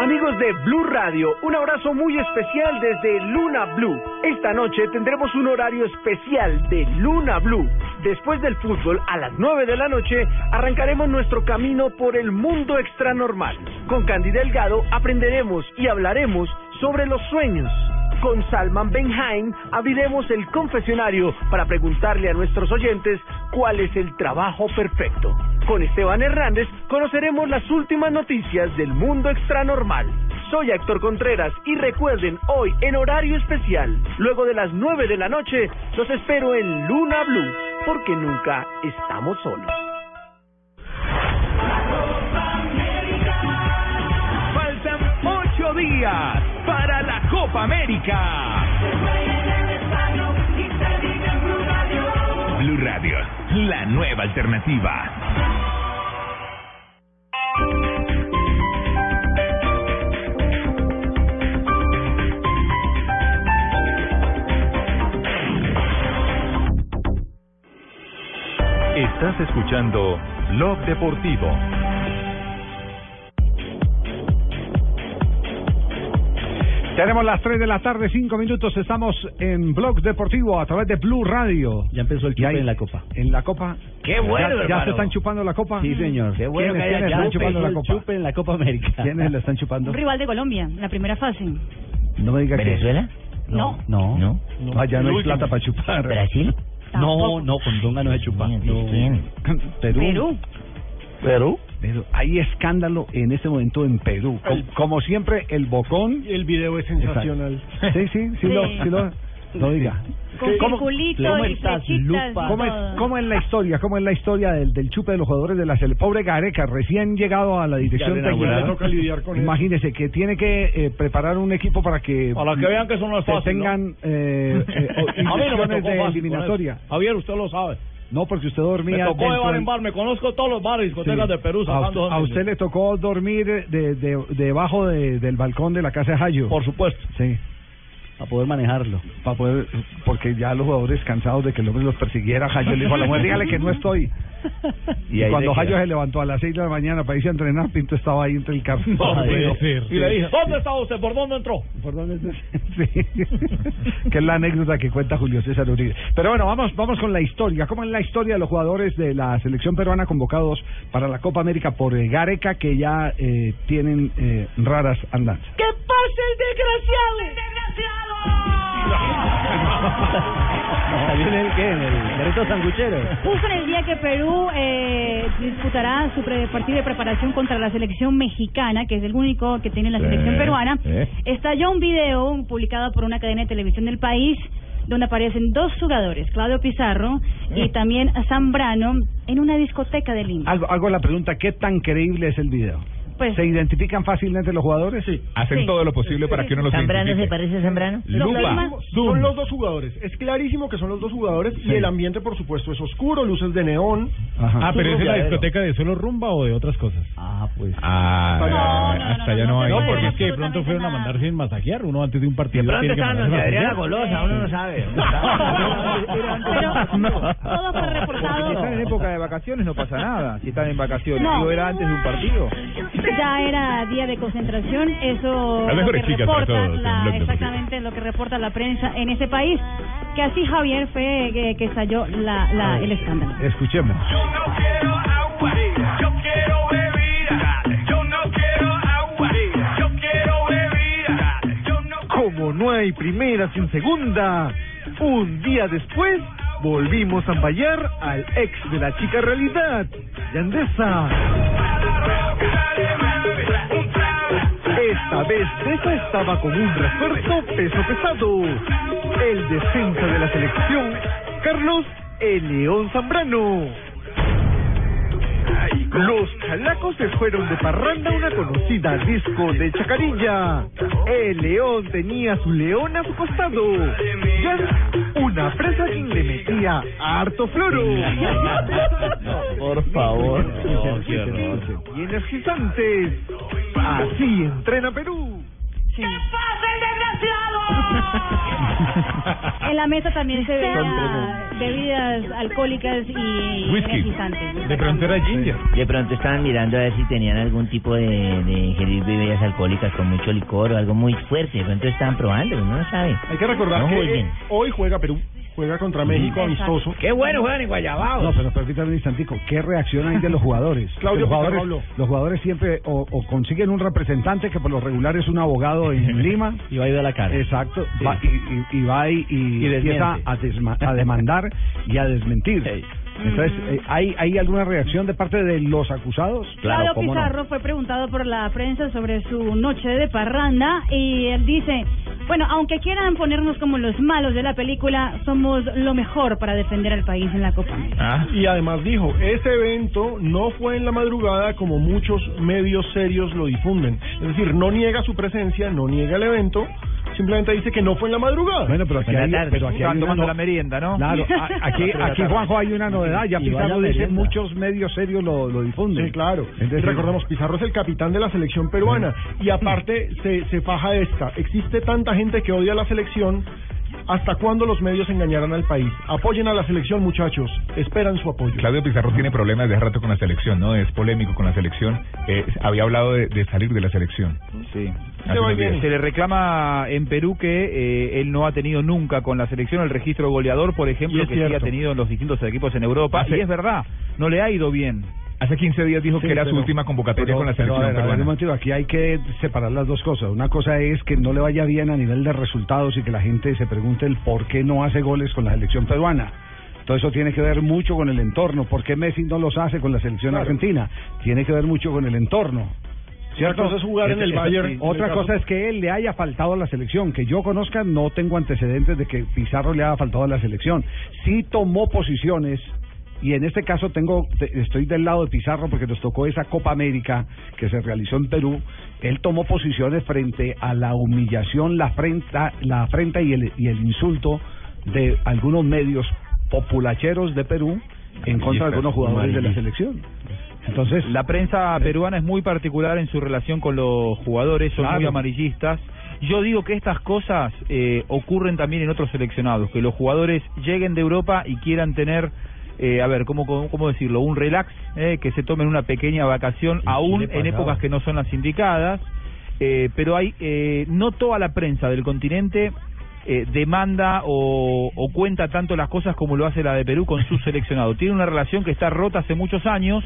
Amigos de Blue Radio, un abrazo muy especial desde Luna Blue. Esta noche tendremos un horario especial de Luna Blue. Después del fútbol, a las 9 de la noche, arrancaremos nuestro camino por el mundo extranormal. Con Candy Delgado aprenderemos y hablaremos sobre los sueños. Con Salman Benhaim abriremos el confesionario para preguntarle a nuestros oyentes cuál es el trabajo perfecto. Con Esteban Hernández conoceremos las últimas noticias del mundo extranormal. Soy Héctor Contreras y recuerden, hoy en horario especial, luego de las 9 de la noche, los espero en Luna Blue, porque nunca estamos solos. Días para la Copa América. Blue Radio, la nueva alternativa. Estás escuchando Blog Deportivo. Tenemos las 3 de la tarde, 5 minutos. Estamos en Blog Deportivo a través de Blue Radio. Ya empezó el chupe en la copa. En la copa. Qué bueno, ¿Ya, ya se están chupando la copa? Sí, señor. Qué bueno ¿Quiénes, que haya quiénes ya están chupando la copa? chupe en la Copa América. ¿Quiénes la están chupando? Un rival de Colombia, la primera fase. No me diga que. ¿Venezuela? No. No. No. Allá no hay plata para chupar. ¿Brasil? No, no, con Donga no se chupa. No. Perú. Perú. Perú. Pero hay escándalo en este momento en Perú. Com- Como, siempre, el bocón. El video es sensacional. Sí, sí, sí, Lo, sí lo, lo diga. Con circulito y y ¿Cómo es. ¿Cómo es la historia? ¿Cómo es la historia del, del chupe de los jugadores de la selección? Pobre Gareca, recién llegado a la dirección Ya le técnica. toca lidiar con eso. Imagínese que tiene que eh, preparar un equipo para que Para que vean que eso no es que fácil, ¿no? tengan eh, eh, o- A mí no me inducciones tocó de fácil con eliminatoria. Javier, usted lo sabe. No, porque usted Me dormía tocó de bar en bar, me conozco todos los bares y discotecas Sí. de Perú a, usted, a usted le tocó dormir de, de- debajo de- del balcón de la casa de Jayo. Por supuesto. Sí. Para poder manejarlo. Para poder, porque ya los jugadores cansados de que el hombre los persiguiera, Jayo le dijo a la mujer, dígale que no estoy. Y, ahí cuando Jayo se levantó a las 6 de la mañana para irse a entrenar, Pinto estaba ahí entre el carro. No. Y le dije, Sí. ¿dónde estaba usted? ¿Por dónde entró? ¿Por dónde está? Sí. que es la anécdota que cuenta Julio César Uribe. Pero bueno, vamos, vamos con la historia. ¿Cómo es la historia de los jugadores de la selección peruana convocados para la Copa América por eh, Gareca que ya eh, tienen eh, raras andanzas? ¡Que pase el desgraciado! ¿Salió en el qué? ¿En el Sanguchero? Justo en el día que Perú eh, disputará su pre- partido de preparación contra la selección mexicana, que es el único que tiene la selección peruana, sí. estalló un video publicado por una cadena de televisión del país donde aparecen dos jugadores, Claudio Pizarro y también Zambrano, en una discoteca de Lima. Hago, hago la pregunta, ¿qué tan creíble es el video? Pues- ¿Se identifican fácilmente los jugadores? Sí. Hacen Sí. todo lo posible para que uno los identifique. parece a Zambrano? Lupa. Son los dos jugadores. Es clarísimo que son los dos jugadores y el ambiente, por supuesto, es oscuro, luces de neón. Ah, pero ¿es en la discoteca de solo rumba o de otras cosas? Ah, pues. Ah, hasta allá no hay. No, porque es que de pronto fueron a mandar sin masajear. Uno antes de un partido. pronto tiene que estaban mandarse los de Adriana. Golosa, uno no sabe. Todo fue reportado. Si están en época de vacaciones no pasa nada. Si están en vacaciones, No. era antes de un partido. Ya era día de concentración, eso Las lo mejores que chicas para reporta todos en la- Blog Deportivo. exactamente lo que reporta la prensa en ese país, que así Javier fue que, que estalló la, la, el escándalo. Escuchemos. Yo quiero bebida, yo no quiero agua, yo quiero bebida, yo no Como no hay primera sin segunda, un día después volvimos a fallar al ex de la chica realidad, Yandesa. esta vez Deza estaba con un refuerzo peso pesado. El defensa de la selección, Carlos El León Zambrano. Los chalacos se fueron de parranda a una conocida disco de Chacarilla. El león tenía su león a su costado. Una presa quien le metía harto floro. Por favor. Y energizantes. Así entrena Perú. ¿Qué pasa? En la mesa también se ah, bebidas alcohólicas y Whisky. energizantes. De pronto era ginger. De pronto estaban mirando a ver si tenían algún tipo de, de ingerir bebidas alcohólicas con mucho licor o algo muy fuerte. De pronto estaban probando, uno no sabe. Hay que recordar No que eh, hoy juega Perú, juega contra México amistoso. Qué bueno juegan en Guayabao. No, pero permítame un instantico. ¿Qué reacción hay de los jugadores? Claudio los jugadores, los jugadores siempre o, o consiguen un representante que por lo regular es un abogado en Lima. Y va a ir de la cara. Exacto. va- y, y- y va y, y Y empieza a, desma- a demandar y a desmentir. Entonces, eh, ¿hay, ¿hay alguna reacción de parte de los acusados? Claudio Pizarro fue preguntado por la prensa sobre su noche de parranda y él dice, bueno, aunque quieran ponernos como los malos de la película, somos lo mejor para defender al país en la Copa América. Y además dijo, ese evento no fue en la madrugada como muchos medios serios lo difunden. Es decir, no niega su presencia, no niega el evento, simplemente dice que no fue en la madrugada. Bueno, pero aquí hay, pero aquí hay Estaban una tomando no- la merienda, ¿no? Claro, a- aquí, aquí Juanjo hay una novedad, ya Pizarro dice muchos medios serios lo, lo difunden. Sí, claro. Entonces, recordemos, Pizarro es el capitán de la selección peruana. Y aparte, se, se faja esta. Existe tanta gente que odia a la selección. ¿Hasta cuándo los medios engañarán al país? Apoyen a la selección, muchachos. Esperan su apoyo. Claudio Pizarro tiene problemas de hace rato con la selección, ¿no? Es polémico con la selección. Eh, había hablado de, de salir de la selección. Sí. Se le reclama en Perú que eh, él no ha tenido nunca con la selección el registro goleador, por ejemplo, que sí ha cierto. tenido en los distintos equipos en Europa. Hace- Y es verdad, no le ha ido bien. Hace 15 días dijo Sí, que era su última convocatoria pero- con la pero, selección a ver, a ver, peruana. aquí hay que separar las dos cosas. Una cosa es que no le vaya bien a nivel de resultados y que la gente se pregunte el por qué no hace goles con la selección peruana. Todo eso tiene que ver mucho con el entorno. ¿Por qué Messi no los hace con la selección Claro. argentina? Tiene que ver mucho con el entorno. ¿Cierto? cosa es jugar en el Esa- Bayern, el Otra cosa es que él le haya faltado a la selección. Que yo conozca, no tengo antecedentes de que Pizarro le haya faltado a la selección. Sí tomó posiciones y en este caso tengo te- estoy del lado de Pizarro porque nos tocó esa Copa América que se realizó en Perú. Él tomó posiciones frente a la humillación, la afrenta, la afrenta y el, y el insulto de algunos medios populacheros de Perú en contra de algunos jugadores de la selección. Entonces, la prensa peruana es muy particular en su relación con los jugadores, son Claro. muy amarillistas. Yo digo que estas cosas eh, ocurren también en otros seleccionados, que los jugadores lleguen de Europa y quieran tener, eh, a ver, ¿cómo, cómo, cómo decirlo? Un relax, eh, que se tomen una pequeña vacación, aún en épocas que no son las indicadas. Eh, pero hay, eh, no toda la prensa del continente eh, demanda o, o cuenta tanto las cosas como lo hace la de Perú con su seleccionado. Tiene una relación que está rota hace muchos años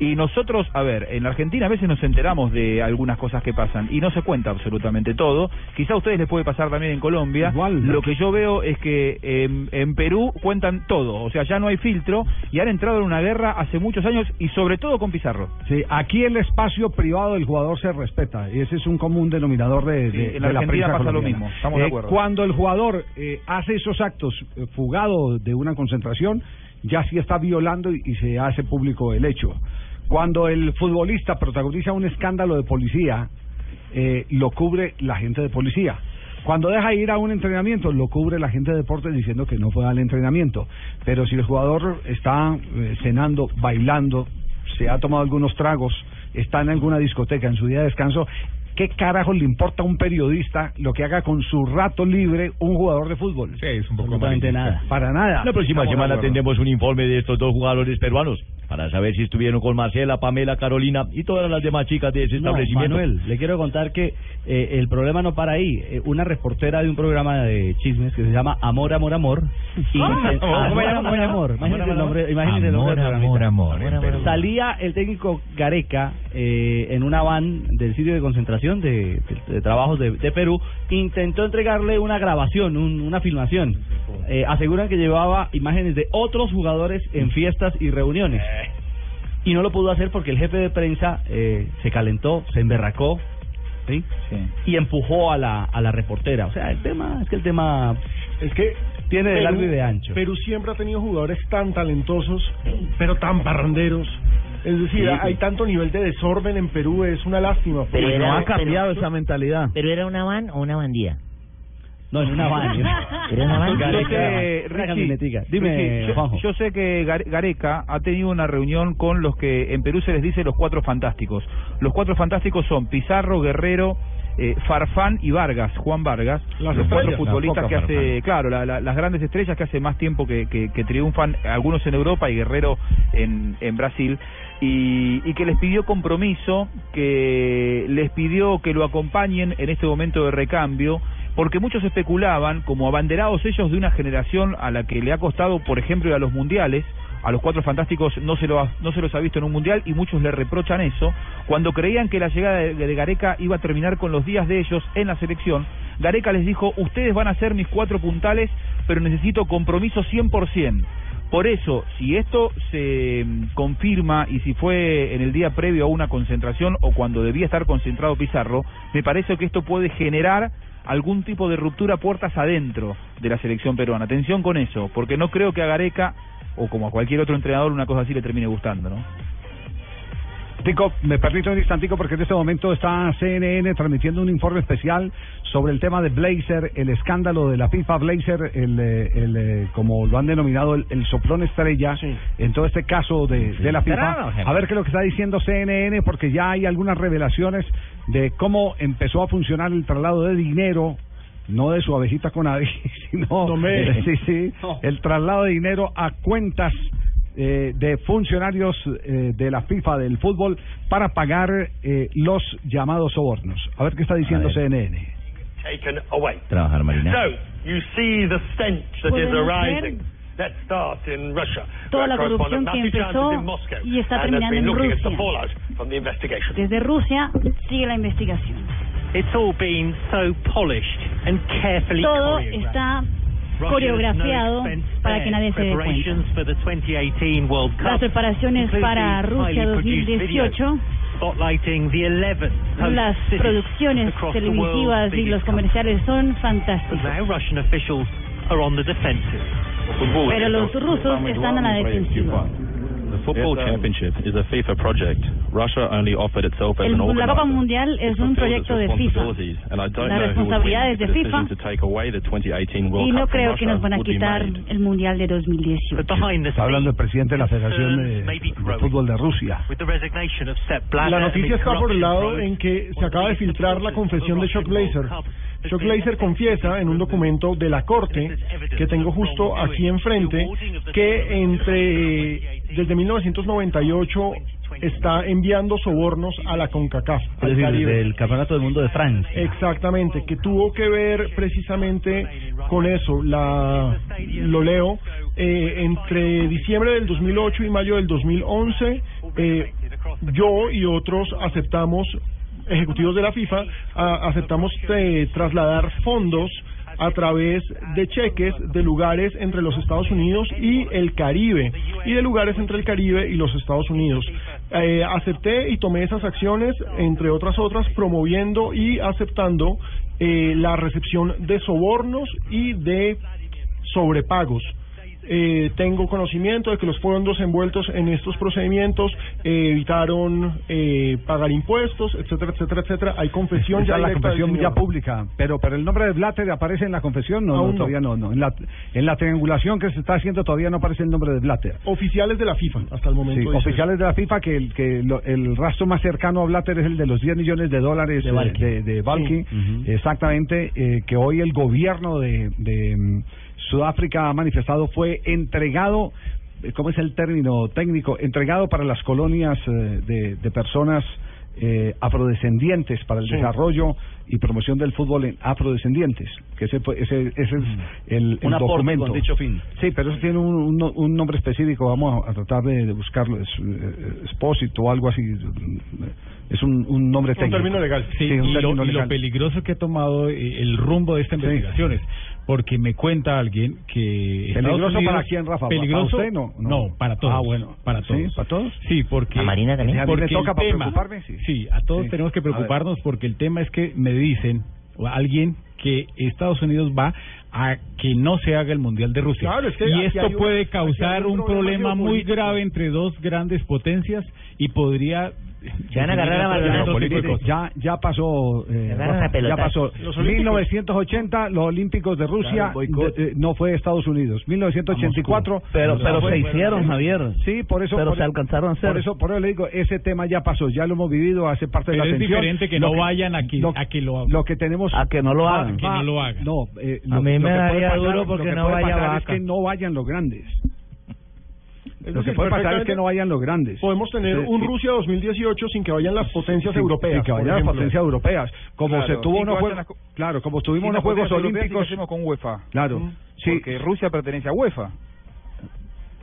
y nosotros, a ver, en la Argentina a veces nos enteramos de algunas cosas que pasan y no se cuenta absolutamente todo. Quizá a ustedes les puede pasar también en Colombia. Lo que yo veo es que en, en Perú cuentan todo, o sea, ya no hay filtro y han entrado en una guerra hace muchos años y sobre todo con Pizarro. Sí, aquí el espacio privado del jugador se respeta y ese es un común denominador de, Sí, en la de la Argentina pasa lo mismo, estamos de Eh, acuerdo. Cuando el jugador eh, hace esos actos eh, fugado de una concentración, ya sí está violando y, y se hace público el hecho. Cuando el futbolista protagoniza un escándalo de policía, eh, lo cubre la gente de policía. Cuando deja ir a un entrenamiento, lo cubre la gente de deportes diciendo que no fue al entrenamiento. Pero si el jugador está eh, cenando, bailando, se ha tomado algunos tragos, está en alguna discoteca en su día de descanso, ¿qué carajo le importa a un periodista lo que haga con su rato libre un jugador de fútbol? Sí, es un poco Absolutamente nada. Para nada. La próxima Estamos semana tendremos un informe de estos dos jugadores peruanos para saber si estuvieron con Marcela, Pamela, Carolina y todas las demás chicas de ese No, establecimiento. Manuel, le quiero contar que eh, el problema no para ahí. Eh, una reportera de un programa de chismes que se llama Amor, Amor, Amor. eh. Amor. Amor, Amor. Imagínese el nombre, imagínese el nombre del Amor, programita. amor, amor, amor. Salía el técnico Gareca eh, en una van del sitio de concentración de, de- de trabajos de, de Perú. Intentó entregarle una grabación, un- una filmación. Eh, aseguran que llevaba imágenes de otros jugadores en fiestas y reuniones. Y no lo pudo hacer porque el jefe de prensa eh, se calentó, se emberracó ¿sí? y empujó a la, a la reportera. O sea, el tema es que el tema es que tiene de Perú- largo y de ancho. Perú siempre ha tenido jugadores tan talentosos, pero tan parranderos. Es decir, Sí, hay sí. tanto nivel de desorden en Perú, es una lástima. Pero era- pero- esa mentalidad. ¿Pero era una van o una bandía? No, en una van. Era una van. Richie, camionetica. Dime, Richie, yo, sé que Gare- Gareca ha tenido una reunión con los que en Perú se les dice los cuatro fantásticos. Los cuatro fantásticos son Pizarro, Guerrero, eh, Farfán y Vargas, Juan Vargas, Las los cuatro futbolistas que hace, Farfán. claro, la- la- las grandes estrellas que hace más tiempo que, que- que triunfan, algunos en Europa y Guerrero en, en Brasil, y, y que les pidió compromiso, que les pidió que lo acompañen en este momento de recambio, porque muchos especulaban, como abanderados ellos de una generación a la que le ha costado, por ejemplo, a los mundiales, a los cuatro fantásticos no se, lo no se los ha visto en un mundial y muchos le reprochan eso, cuando creían que la llegada de, de Gareca iba a terminar con los días de ellos en la selección, Gareca les dijo, ustedes van a ser mis cuatro puntales, pero necesito compromiso 100%. Por eso, si esto se mm, confirma y si fue en el día previo a una concentración o cuando debía estar concentrado Pizarro, me parece que esto puede generar algún tipo de ruptura puertas adentro de la selección peruana. Atención con eso, porque no creo que a Gareca o como a cualquier otro entrenador una cosa así le termine gustando, ¿no? Tico, me permito un instantico porque en este momento está CNN transmitiendo un informe especial sobre el tema de Blazer, el escándalo de la FIFA. Blazer, el, eh, el, eh, como lo han denominado, el, el soplón estrella en todo este caso de, de la FIFA. A ver qué es lo que está diciendo CNN porque ya hay algunas revelaciones de cómo empezó a funcionar el traslado de dinero no de su abejita con nadie, sino me- sí, sí, el traslado de dinero a cuentas eh, de funcionarios eh, de la FIFA del fútbol para pagar eh, los llamados sobornos. A ver qué está diciendo CNN. taken away. Trabajar, Marina. So, you see the stench that is arising. Let's start in Russia. toda la corrupción que empezó y está terminando en Rusia. Desde Rusia sigue la investigación. It's all been so polished and carefully Todo está coreografiado para que nadie se dé cuenta. Preparations for the 2018 World Cup. Las preparaciones para Rusia highly produced 2018, videos spotlighting the 11 host las producciones televisivas y los comerciales son fantásticos. now Russian officials are on the defensive. Pero los rusos están a la defensiva. The Football Championship is a FIFA project. Russia only offered itself as an la organizer. Copa Mundial es un proyecto de FIFA. responsibilities, and I don't Las responsabilidades if de FIFA. to take away the 2018 World Y no creo que nos van a quitar made. el Mundial de 2018. Está hablando el presidente de la Federación de, de Fútbol de Rusia. La noticia está por el lado en que se acaba de filtrar la confesión de Chuck Blazer. Chuck Blazer confiesa en un documento de la Corte que tengo justo aquí enfrente que entre desde 1998 está enviando sobornos a la CONCACAF. Es decir, desde el Campeonato del Mundo de Francia. Exactamente, que tuvo que ver precisamente con eso. La lo leo eh, entre diciembre del 2008 y mayo del 2011. eh, yo y otros aceptamos ejecutivos de la FIFA a- aceptamos eh, trasladar fondos a través de cheques de lugares entre los Estados Unidos y el Caribe y de lugares entre el Caribe y los Estados Unidos. Eh, acepté y tomé esas acciones, entre otras otras, promoviendo y aceptando eh, la recepción de sobornos y de sobrepagos. Eh, tengo conocimiento de que los fondos envueltos en estos procedimientos eh, evitaron eh, pagar impuestos, etcétera, etcétera, etcétera. Hay confesión Esa ya la confesión ya pública, pero pero el nombre de Blatter aparece en la confesión, no, todavía no, no. En la en la triangulación que se está haciendo todavía no aparece el nombre de Blatter. Oficiales de la FIFA hasta el momento. Sí, oficiales de la FIFA que el que lo- el rastro más cercano a Blatter es el de los 10 millones de dólares De eh, Balki. de, de Balki, exactamente eh, que hoy el gobierno de, de Sudáfrica ha manifestado fue entregado eh, ¿cómo es el término técnico? Entregado para las colonias eh, de, de personas eh, afrodescendientes para el Sí. desarrollo y promoción del fútbol en afrodescendientes, que ese, fue- ese, ese es el, el Un aporte documento. con dicho fin. Sí, pero eso tiene un, un, un nombre específico, vamos a, a tratar de, de buscarlo, es eh, expósito o algo así, es un, un nombre técnico. Sí, Sí, un y, lo, término y lo legal. peligroso que ha tomado eh, el rumbo de esta investigación es porque me cuenta alguien que ¿Peligroso Unidos- para quién, Rafa? ¿Para Peligroso, usted? No, no. no, para todos. Ah, bueno. para todos. ¿Sí? ¿Para todos? Sí, porque ¿A Marina también? ¿A mí me porque toca el para tema- preocuparme? Sí. a todos Sí. tenemos que A preocuparnos porque el tema es que me dicen o alguien que Estados Unidos va a que no se haga el Mundial de Rusia. Claro, es que y esto un- puede causar un un problema muy grave entre dos grandes potencias y podría Se van a agarrar a cosas. ya ya pasó eh, Rafa, ya pasó Los Olímpicos. 1980 los Olímpicos de Rusia Claro, boicot. de- eh, no fue Estados Unidos 1984 Pero- pero fue- se hicieron, Javier. sí por eso Pero por, se alcanzaron a hacer. por eso por eso le digo ese tema ya pasó ya lo hemos vivido hace parte Pero de la es atención diferente que Lo no vayan a que, lo, a que lo hagan. lo que tenemos A que no lo va- hagan. Que va- no lo hagan. no eh, A mí me que daría duro lo porque que no vaya es que no vayan los grandes Es lo que decir, puede pasar es que no vayan los grandes Podemos tener Sí, un sí. Rusia 2018 sin que vayan las potencias Sí, europeas. sí, que vayan las potencias europeas. Como Claro, se tuvo unos juegos, las claro, como tuvimos unos Juegos potencias europeas, ¿y qué Olímpicos, con UEFA? claro, Mm. sí, Porque Rusia pertenece a UEFA.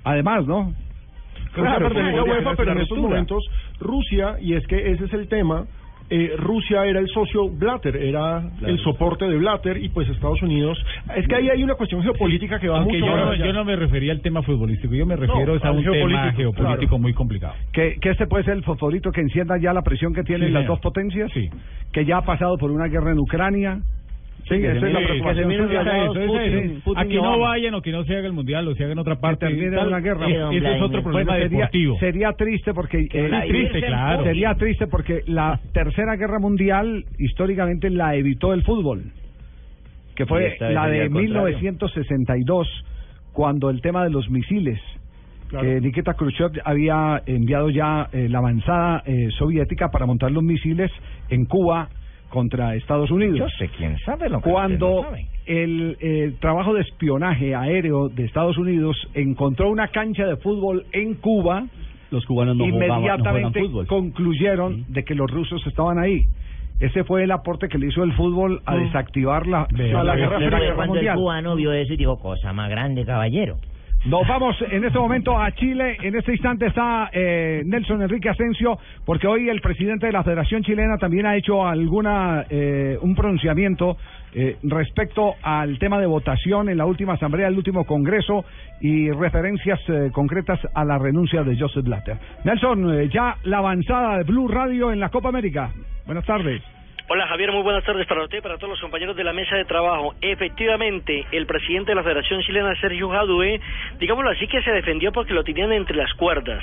además, ¿no? Rusia Claro, pertenece a UEFA, pero en estos momentos Rusia, y es que ese es el tema, eh, Rusia era el socio Blatter, era el soporte de Blatter, y pues Estados Unidos... Es que ahí hay una cuestión geopolítica que va Aunque mucho yo no, allá. yo no me refería al tema futbolístico, yo me refiero es a un tema geopolítico, geopolítico claro. muy complicado. Que, que este puede ser el fosforito que encienda ya la presión que tienen Sí, las señor. dos potencias, Sí. que ya ha pasado por una guerra en Ucrania. Sí, que esa se es la preocupación que se miren suya. los lados, Eso, Putin, eso, sí. a que no vayan o que no se haga el mundial o se haga en otra parte. termine tal, una guerra. es- ese es otro problema deportivo. sería triste porque Que eh, triste, claro. sería triste porque la tercera guerra mundial históricamente la evitó el fútbol, que Y fue la de al contrario. 1962 cuando el tema de los misiles que Nikita Khrushchev había enviado ya eh, la avanzada eh, soviética para montar los misiles en Cuba contra Estados Unidos. Yo sé quién sabe lo que Cuando no el eh, trabajo de espionaje aéreo de Estados Unidos encontró una cancha de fútbol en Cuba, Los cubanos no jugaban, no inmediatamente concluyeron de que los rusos estaban ahí. Ese fue el aporte que le hizo el fútbol a desactivar la, a la Guerra cuando el Mundial. cubano vio eso y dijo, cosa más grande, caballero. Nos vamos en este momento a Chile. En este instante está eh, Nelson Enrique Asensio, porque hoy el presidente de la Federación Chilena también ha hecho alguna eh, un pronunciamiento eh, respecto al tema de votación en la última asamblea, el último congreso y referencias eh, concretas a la renuncia de Joseph Blatter. Nelson, eh, ya la avanzada de Blue Radio en la Copa América. Buenas tardes. Hola Javier, muy buenas tardes para usted para todos los compañeros de la mesa de trabajo. Efectivamente, el presidente de la Federación Chilena, Sergio Jadue, digámoslo así que se defendió porque lo tenían entre las cuerdas.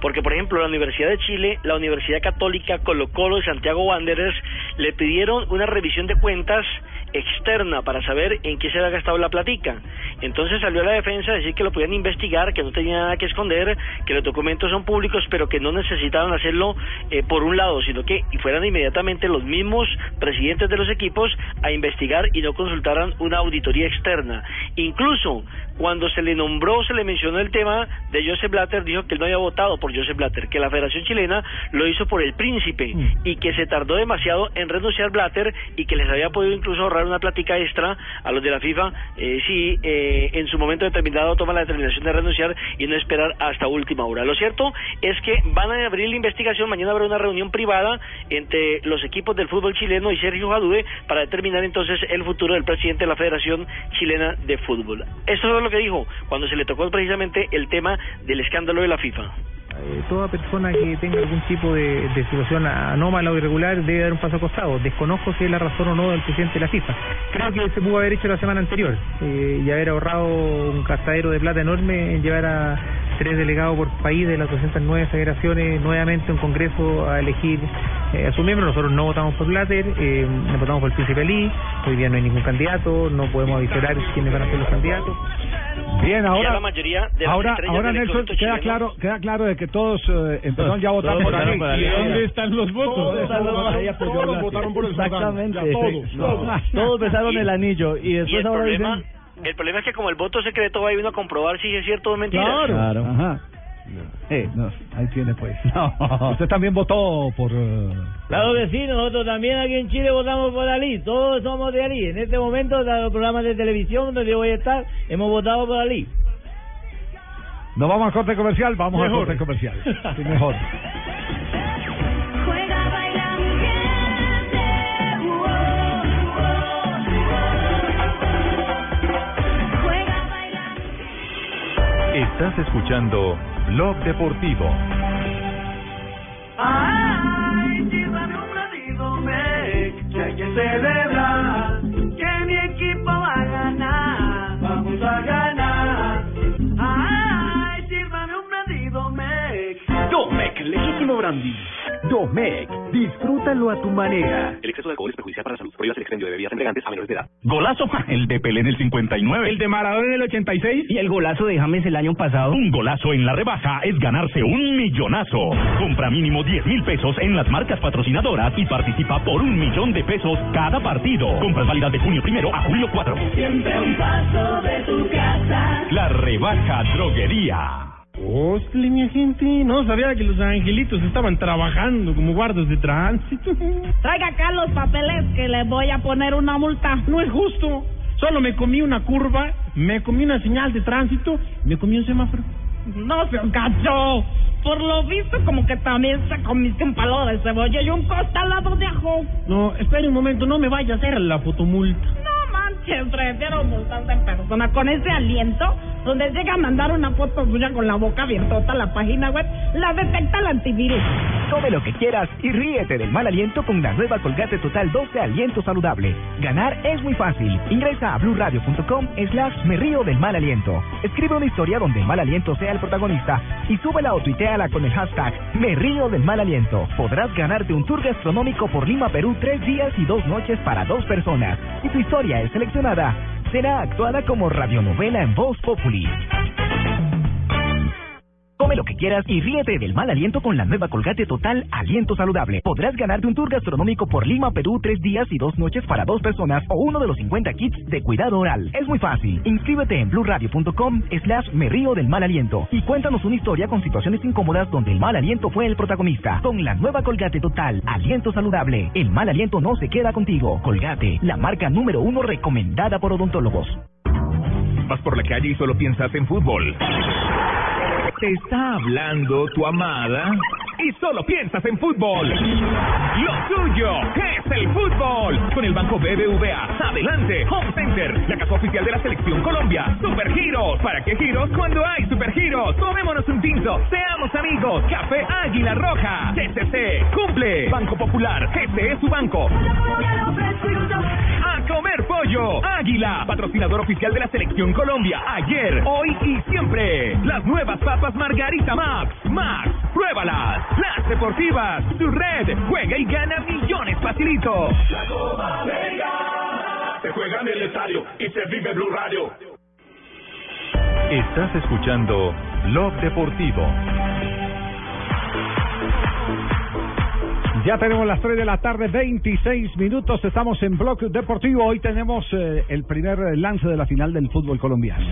Porque, por ejemplo, la Universidad de Chile, la Universidad Católica, Colo Colo y Santiago Wanderers le pidieron una revisión de cuentas externa para saber en qué se había gastado la platica. Entonces salió a la defensa a decir que lo podían investigar, que no tenía nada que esconder, que los documentos son públicos, pero que no necesitaban hacerlo eh, por un lado, sino que fueran inmediatamente los mismos presidentes de los equipos a investigar y no consultaran una auditoría externa. Incluso cuando se le nombró, se le mencionó el tema de Joseph Blatter, dijo que él no había votado por Joseph Blatter, que la Federación Chilena lo hizo por el príncipe y que se tardó demasiado en renunciar Blatter y que les había podido incluso ahorrar una plática extra a los de la FIFA eh, si eh, en su momento determinado toma la determinación de renunciar y no esperar hasta última hora. Lo cierto es que van a abrir la investigación, mañana habrá una reunión privada entre los equipos del fútbol chileno y Sergio Jadue para determinar entonces el futuro del presidente de la Federación Chilena de Fútbol. Esto es lo que dijo cuando se le tocó precisamente el tema del escándalo de la FIFA. Eh, toda persona que tenga algún tipo de, situación anómala o irregular debe dar un paso a costado. Desconozco si es la razón o no del presidente de la FIFA. Creo que se pudo haber hecho la semana anterior eh, y haber ahorrado un gastadero de plata enorme en llevar a tres delegados por país de las 209 federaciones nuevamente un congreso a elegir eh, a sus miembros. Nosotros no votamos por Blatter, eh, no votamos por el príncipe Ali, hoy día no hay ningún candidato, no podemos avisar quiénes van a ser los candidatos. Bien, Ya ahora, la mayoría de las ahora, ahora del Nelson, queda chileno- claro, queda claro de que todos eh, empezaron ya a votar por votaron ahí. ¿Y dónde están los votos? Todos están los- Todos ahí apoyó todos Blatter. votaron por el Exactamente. Ya, todos, sí. todos. Todos besaron Y- el anillo y Y después el ahora problema, dicen... el problema es que como el voto secreto va a ir uno a comprobar si es cierto o mentira. Claro. Ajá. Eh, no, ahí tiene pues. Usted también votó por... eh, Claro que sí, nosotros también aquí en Chile votamos por Ali, todos somos de Ali. En este momento, en los programas de televisión donde yo voy a estar, hemos votado por Ali. ¿No vamos a corte comercial? Vamos a Mejor. corte comercial. Sí, mejor. Estás escuchando Blog Deportivo. Ay, sírvame un ratito, Mec, que hay que celebrar que mi equipo va a ganar. Vamos a ganar. Ay, sírvame un ratito, Mec. Domec, legítimo brandy. Domec, disfrútalo a tu manera. Exceso de alcohol es perjudicial para la salud. Prohíbas el expendio de bebidas embriagantes a menores de edad. Golazo, el de Pelé en el 59. El de Maradona en el 86. Y el golazo de James el año pasado. Un golazo en la rebaja es ganarse un millonazo. Compra mínimo 10 mil pesos en las marcas patrocinadoras y participa por un millón de pesos cada partido. Compras válidas de junio primero a julio 4. Siempre un paso de tu casa. La rebaja droguería. Hostia, mi gente, no sabía que los angelitos estaban trabajando como guardas de tránsito. Traiga acá los papeles que le voy a poner una multa. No es justo. Solo me comí una curva, me comí una señal de tránsito, me comí un semáforo. No se cacho. Por lo visto, como que también se comiste un palo de cebolla y un costalado de ajo. No, espere un momento, no me vaya a hacer la fotomulta. No manches, prefiero multas en persona con ese aliento donde llega a mandar una foto suya con la boca abierta a la página web, la detecta el antivirus. Come lo que quieras y ríete del mal aliento con la nueva Colgate Total 2 de aliento saludable. Ganar es muy fácil. Ingresa a blurradio.com slash me río del mal aliento. Escribe una historia donde el mal aliento sea el protagonista y súbela o tuiteala con el hashtag me río del mal aliento. Podrás ganarte un tour gastronómico por Lima, Perú, tres días y dos noches para dos personas. Si tu historia es seleccionada, será actuada como radionovela en Voz Populi. Come lo que quieras y ríete del mal aliento con la nueva Colgate Total Aliento Saludable. Podrás ganarte un tour gastronómico por Lima, Perú, tres días y dos noches para dos personas o uno de los 50 kits de cuidado oral. Es muy fácil. Inscríbete en blurradio.com slash me río del mal aliento y cuéntanos una historia con situaciones incómodas donde el mal aliento fue el protagonista. Con la nueva Colgate Total Aliento Saludable, el mal aliento no se queda contigo. Colgate, la marca número uno recomendada por odontólogos. Vas por la calle y solo piensas en fútbol. Te está hablando tu amada y solo piensas en fútbol. Lo tuyo es el fútbol. Con el Banco BBVA. Adelante. Home Center, la casa oficial de la Selección Colombia. Super Giros. ¿Para qué giros cuando hay Super Giros? Tomémonos un tinto. Seamos amigos. Café Águila Roja. TCC. Cumple. Banco Popular. Este es su banco. A comer pollo. Águila, patrocinador oficial de la Selección Colombia. Ayer, hoy y siempre. Las nuevas papas Margarita Max. Max, pruébalas. Las deportivas. Tu red. Juega y gana millones facilito. La Copa América se juega en el estadio y se vive Blue Radio. Estás escuchando Blog Deportivo. Ya tenemos las 3 de la tarde, 26 minutos. Estamos en Blog Deportivo. Hoy tenemos eh, el primer lance de la final del fútbol colombiano.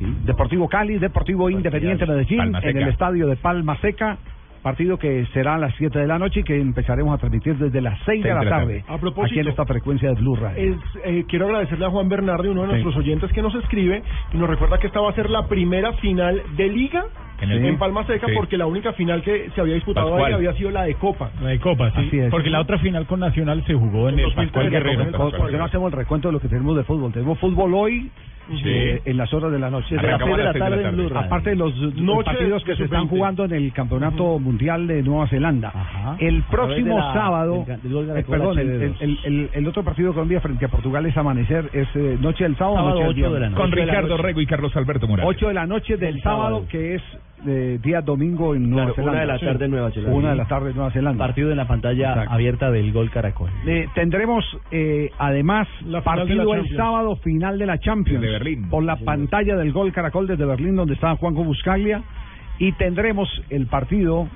Sí, Deportivo Cali, Deportivo Independiente Medellín, Palma en el estadio de Palma Seca. Partido que será a las 7 de la noche y que empezaremos a transmitir desde las 6 de la tarde. A propósito, aquí en esta frecuencia de Blue Radio. Es, eh, quiero agradecerle a Juan Bernardo, uno de Sí. nuestros oyentes que nos escribe y nos recuerda que esta va a ser la primera final de liga En en, Palma Seca Sí. porque la única final que se había disputado Pascual. ahí había sido la de Copa. La de Copa, sí. Así es. Porque la otra final con Nacional se jugó en el Pascual Guerrero. ¿Por qué no hacemos el recuento de lo que tenemos de fútbol? Tenemos fútbol hoy Sí. eh, en las horas de la noche. A las de la tarde. Radio. Aparte de los, Noche partidos que se están jugando en el Campeonato Mundial de Nueva Zelanda. El próximo de la- sábado, del- del gol eh, perdón, el, HD2. el, el- el otro partido de Colombia frente a Portugal es amanecer, es eh, noche del sábado, Sábado, noche del ocho de la viernes. noche. Con de Ricardo. Rego y Carlos Alberto Morales. 8 de la noche del El sábado, sábado. que es eh, día domingo en Nueva Claro, Zelanda. una de la Sí. tarde en Nueva Zelanda. Una de la tarde en Nueva Zelanda. Partido en la pantalla Exacto. abierta del Gol Caracol. Eh, tendremos eh, además La partido el sábado final de la Champions Desde Berlín. por la pantalla del Gol Caracol desde Berlín donde está Juanjo Buscaglia y tendremos el partido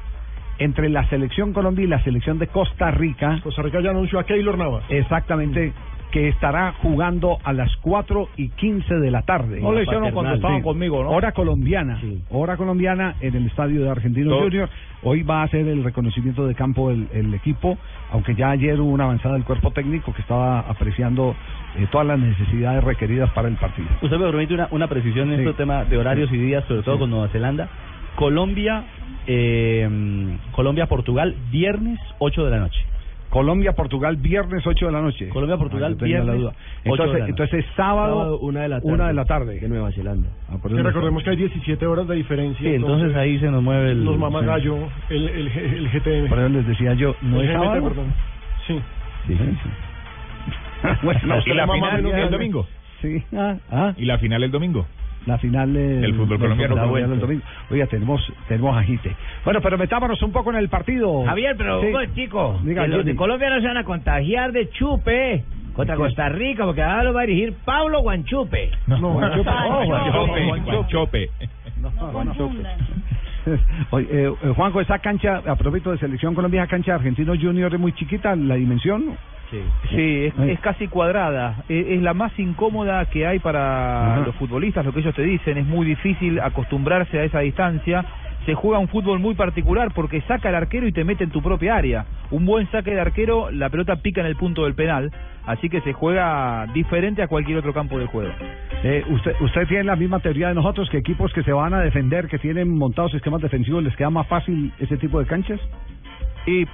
entre la selección Colombia y la selección de Costa Rica Costa Rica ya anunció a Keylor Navas. exactamente que estará jugando a las 4 y 15 de la tarde. No le hicieron Sí. cuando estaban conmigo, ¿no? Hora colombiana. Hora colombiana en el estadio de Argentino Todo- Junior. Hoy va a hacer el reconocimiento de campo el, el equipo, aunque ya ayer hubo una avanzada del cuerpo técnico que estaba apreciando eh, todas las necesidades requeridas para el partido. Usted me permite una, una precisión en Sí. este tema de horarios y días, sobre todo con Nueva Zelanda. Colombia, eh, Colombia-Portugal, viernes 8 de la noche. Colombia-Portugal, viernes 8 de la noche. Colombia-Portugal, Ah, tenía la viernes, duda. 8 de Entonces, entonces sábado, una de la una de la tarde. de Nueva Zelanda. Ah, por Que recordemos que hay 17 horas de diferencia. Sí, entonces ahí se nos mueve el... Los mamagallo, el, el, el GTM. Por eso les decía yo, ¿no El es GMT, sábado? perdón. Sí. bueno, ¿Y la mamá final el domingo? Sí. Ah, ah. ¿Y la final el domingo? La final del, fútbol colombiano. el domingo. Oiga, tenemos, tenemos agite. Bueno, pero metámonos un poco en el partido. Javier, pero Sí. un chico, Diga, que los de. Colombia no se van a contagiar de chupe contra. Costa Rica, porque ahora lo va a dirigir Pablo Guanchupe. No, Guanchope. Oh, Guanchope. Guanchope. Oye, eh, eh, Juanjo, esa cancha, a propósito de Selección Colombia, esa cancha de Argentino Junior es muy chiquita, la dimensión. Sí, es, es casi cuadrada. Es, es la más incómoda que hay para Ajá. los futbolistas, lo que ellos te dicen. Es muy difícil acostumbrarse a esa distancia. Se juega un fútbol muy particular porque saca al arquero y te mete en tu propia área. Un buen saque de arquero, la pelota pica en el punto del penal. Así que se juega diferente a cualquier otro campo del juego. Eh, usted, usted tiene la misma teoría de nosotros, que equipos que se van a defender, que tienen montados esquemas defensivos, les queda más fácil ese tipo de canchas. Y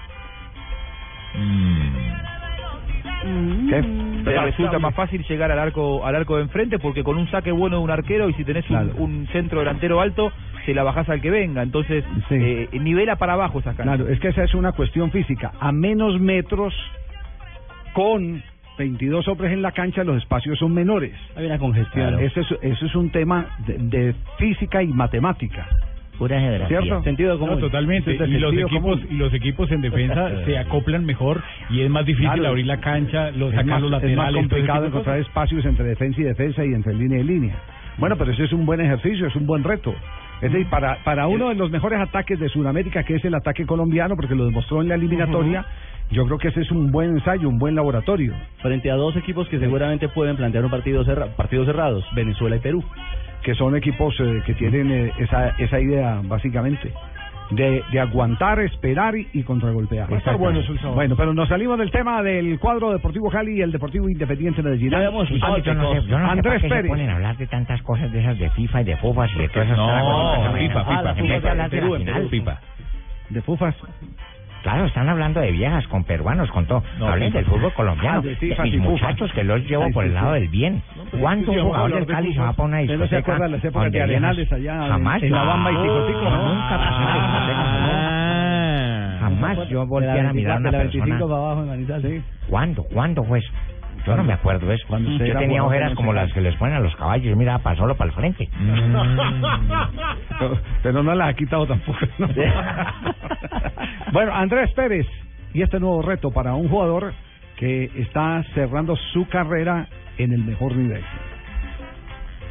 ¿Qué? te resulta más fácil llegar al arco al arco de enfrente porque con un saque bueno de un arquero y si tenés un, Claro. un centro delantero alto se la bajás al que venga entonces eh, nivela para abajo esas canchas Claro, es que esa es una cuestión física. A menos metros, con 22 hombres en la cancha, los espacios son menores. Hay una congestión. Claro. Eso, es, eso es un tema de, de física y matemática. Pura geografía. ¿Cierto? Sentido No, común. totalmente. Es Y los equipos común. y los equipos en defensa se acoplan mejor y es más difícil Claro. abrir la cancha, los, es sacar más, los es más laterales. todo ese complicado encontrar cosas. espacios entre defensa y defensa y entre línea y línea. Bueno, pero ese es un buen ejercicio, es un buen reto. Es decir, para, para uno de los mejores ataques de Sudamérica, que es el ataque colombiano, porque lo demostró en la eliminatoria, yo creo que ese es un buen ensayo, un buen laboratorio. Frente a dos equipos que seguramente pueden plantear un partido cerra partidos cerrados, Venezuela y Perú. Que son equipos eh, que tienen eh, esa, esa idea, básicamente, de, de aguantar, esperar y, y contragolpear. Va a estar bueno eso el sábado. Bueno, pero nos salimos del tema del cuadro Deportivo Cali y el Deportivo Independiente Medellín. Árbitro, no sé, yo no sé Andrés qué se Pérez. ponen a hablar de tantas cosas de esas de FIFA y de FUFAS y de todas esas No, cosas. FIFA, FIFA, vez de FIFA, hablar de la final. FIFA. De Fufas. Claro, están hablando de viejas con peruanos, con todo. No, Hablen FIFA. del fútbol colombiano. Ah, de FIFA, Mis sí, FIFA. muchachos que los llevo por el lado del bien. ¿Cuánto sí, un vamos a jugador hablar del de Cali se va para una ¿Usted no se discoteca? las de Arenales allá Jamás. en la Bamba y no, Ticotico, no? Nunca pasé una discoteca, no. Jamás yo volteé a mirar a una persona. ¿Cuándo? ¿Cuándo fue eso? Yo no me acuerdo eso. Cuando usted Yo era tenía ojeras como Once las que les ponen a los caballos. Mira, para solo para el frente. Pero, pero no las ha quitado tampoco. ¿no? bueno, Andrés Pérez y este nuevo reto para un jugador que está cerrando su carrera en el mejor nivel.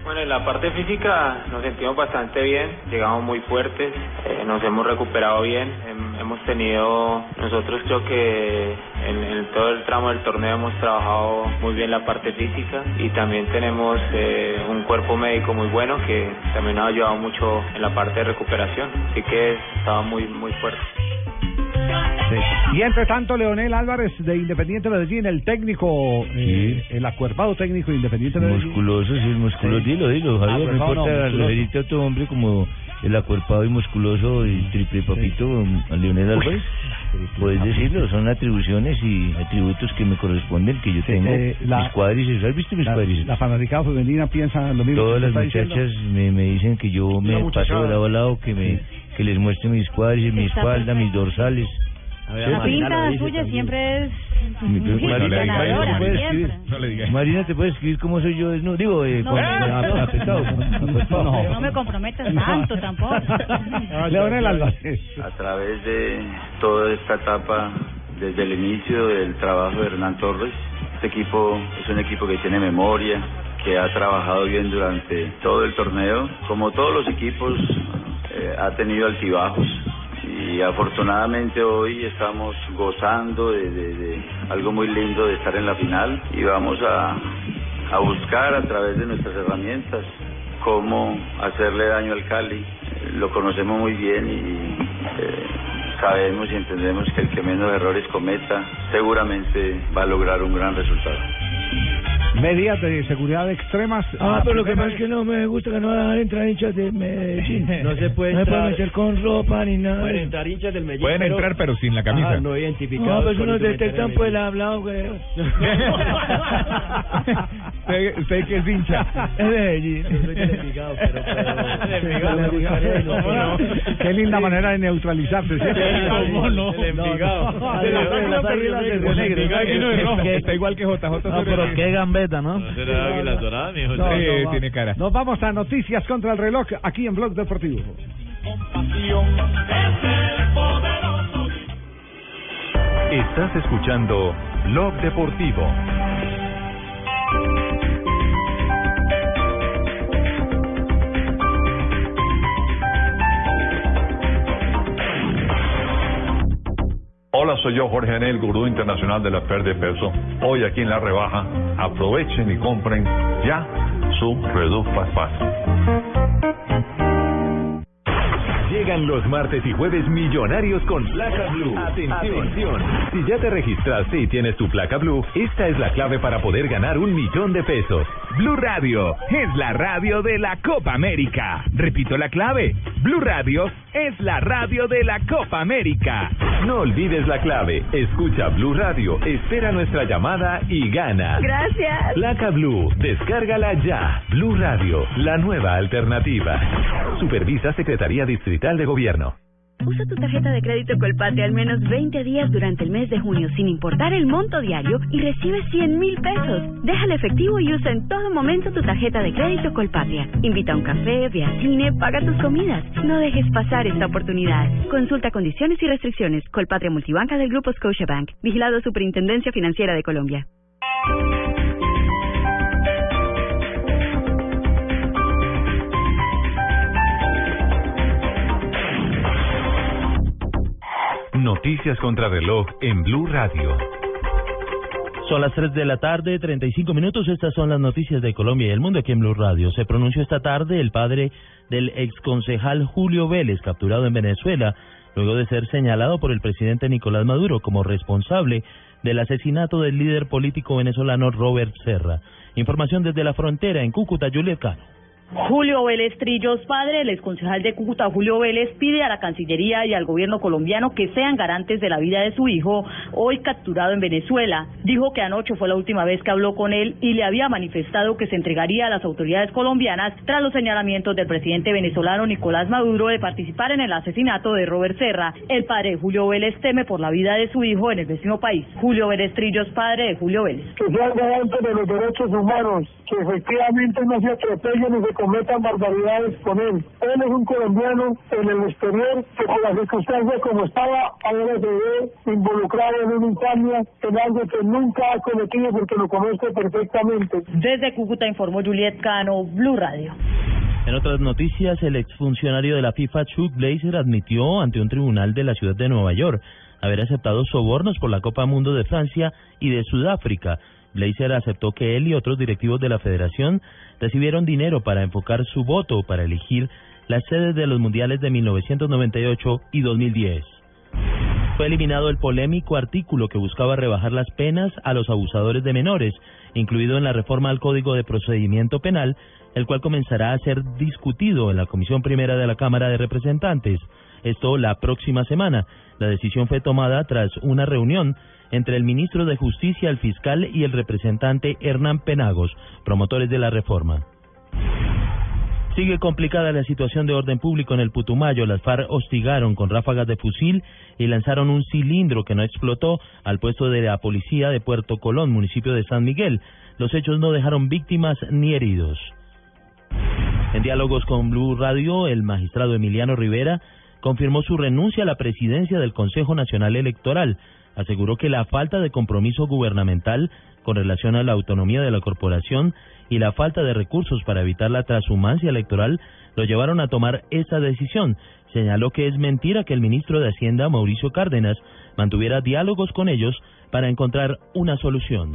Bueno, en la parte física nos sentimos bastante bien, llegamos muy fuertes, eh, nos hemos recuperado bien, hem- hemos tenido, nosotros creo que en, en todo el tramo del torneo hemos trabajado muy bien la parte física y también tenemos eh, un cuerpo médico muy bueno que también nos ha ayudado mucho en la parte de recuperación, así que estaba muy, muy fuerte. Y entre tanto, Leonel Álvarez de Independiente Medellín, el técnico, eh, el acuerpado técnico de Independiente Medellín. Musculoso, sí, musculoso, Sí. dilo, dilo, Javier, no Acuerpado, no, importa referirte a otro hombre como el acuerpado y musculoso y triple papito, a Leonel Álvarez. Puedes decirlo, son atribuciones y atributos que me corresponden, que yo tengo. eh, la- mis cuádriceps, ¿has visto mis La, cuádriceps? la fanaticada femenina piensa lo mismo. Todas las muchachas me, me dicen que yo me paso de lado a lado, que me que les muestre mis cuádriceps, mi espalda, mis dorsales. La pinta suya siempre es Marina, ganadora, ¿te puedes escribir? No le digas. Marina, ¿te puedes escribir cómo soy yo desnudo? Digo, eh, No. con- a- apretado. Pero no me comprometas tanto tampoco. Álvarez. a través de toda esta etapa, desde el inicio del trabajo de Hernán Torres. Este equipo es un equipo que tiene memoria, que ha trabajado bien durante todo el torneo. Como todos los equipos, eh, ha tenido altibajos y afortunadamente hoy estamos gozando de, de- algo muy lindo de estar en la final y vamos a, a buscar a través de nuestras herramientas cómo hacerle daño al Cali. Lo conocemos muy bien y eh, sabemos y entendemos que el que menos errores cometa seguramente va a lograr un gran resultado. Medidas de seguridad extremas. Ah, pero lo que pasa es que no me gusta que no van a dejar entrar hinchas de Medellín. No se puede No entrar. meter con ropa ni nada. Pueden entrar hinchas del Medellín. Pueden entrar, pero sin la camisa. Ajá, no identificados. No, pues con unos detectan de pues el hablado, güey. ¿Usted, usted que es hincha? Es de Medellín. Yo soy del Envigado, pero... pero no. Qué linda manera de neutralizarse, ¿cierto? ¿Cómo no? Ah, El negro. Envigado no. Está igual que JJ. No, pero qué gambeta, ¿no? Águilas Doradas, mijo. No, Sí, no, tiene cara. Nos vamos a noticias contra el reloj aquí en Blog Deportivo. Estás escuchando Blog Deportivo. Hola, soy yo, Jorge Anel, gurú internacional de la pérdida de peso. Hoy aquí en La Rebaja, aprovechen y compren ya su Reduc. Llegan los martes y jueves millonarios con placa blue. Atención. Si ya te registraste y tienes tu placa blue, esta es la clave para poder ganar un millón de pesos. Blue Radio es la radio de la Copa América. Repito la clave. Blue Radio es la radio de la Copa América. No olvides la clave. Escucha Blue Radio, espera nuestra llamada y gana. Gracias. Placa Blue, descárgala ya. Blue Radio, la nueva alternativa. Supervisa Secretaría Distrital de Gobierno. Usa tu tarjeta de crédito Colpatria al menos 20 días durante el mes de junio sin importar el monto diario y recibe 100 mil pesos. Déjale efectivo y usa en todo momento tu tarjeta de crédito Colpatria. Invita a un café, ve al cine, paga tus comidas. No dejes pasar esta oportunidad. Consulta condiciones y restricciones. Colpatria Multibanca del Grupo Scotiabank. Vigilado Superintendencia Financiera de Colombia. Noticias contra reloj en Blue Radio. Son las 3 de la tarde, 35 minutos. Estas son las noticias de Colombia y el mundo aquí en Blue Radio. Se pronunció esta tarde el padre del exconcejal Julio Vélez, capturado en Venezuela, luego de ser señalado por el presidente Nicolás Maduro como responsable del asesinato del líder político venezolano Robert Serra. Información desde la frontera en Cúcuta, Juliet Cano. Julio Vélez Trillos, padre del exconcejal de Cúcuta, Julio Vélez, pide a la Cancillería y al gobierno colombiano que sean garantes de la vida de su hijo, hoy capturado en Venezuela. Dijo que anoche fue la última vez que habló con él y le había manifestado que se entregaría a las autoridades colombianas tras los señalamientos del presidente venezolano Nicolás Maduro de participar en el asesinato de Robert Serra. El padre Julio Vélez teme por la vida de su hijo en el vecino país. Julio Vélez Trillos, padre de Julio Vélez. que sean garantes de los derechos humanos, que efectivamente no se atropellen ni se cometan barbaridades con él. Él es un colombiano en el exterior que por las circunstancias como estaba, ahora se ve involucrado en una infamia, en algo que nunca ha cometido porque lo conozco perfectamente. Desde Cúcuta informó Juliet Cano, Blue Radio. En otras noticias, el exfuncionario de la FIFA, Chuck Blazer, admitió ante un tribunal de la ciudad de Nueva York haber aceptado sobornos por la Copa Mundo de Francia y de Sudáfrica. Blazer aceptó que él y otros directivos de la federación recibieron dinero para enfocar su voto para elegir las sedes de los mundiales de 1998 y 2010. Fue eliminado el polémico artículo que buscaba rebajar las penas a los abusadores de menores, incluido en la reforma al Código de Procedimiento Penal, el cual comenzará a ser discutido en la Comisión Primera de la Cámara de Representantes. Esto la próxima semana. La decisión fue tomada tras una reunión entre el ministro de Justicia, el fiscal y el representante Hernán Penagos, promotores de la reforma. Sigue complicada la situación de orden público en el Putumayo. Las FARC hostigaron con ráfagas de fusil y lanzaron un cilindro que no explotó al puesto de la policía de Puerto Colón, municipio de San Miguel. Los hechos no dejaron víctimas ni heridos. En diálogos con Blue Radio, el magistrado Emiliano Rivera confirmó su renuncia a la presidencia del Consejo Nacional Electoral. Aseguró que la falta de compromiso gubernamental con relación a la autonomía de la corporación y la falta de recursos para evitar la transhumancia electoral lo llevaron a tomar esa decisión. Señaló que es mentira que el ministro de Hacienda, Mauricio Cárdenas, mantuviera diálogos con ellos para encontrar una solución.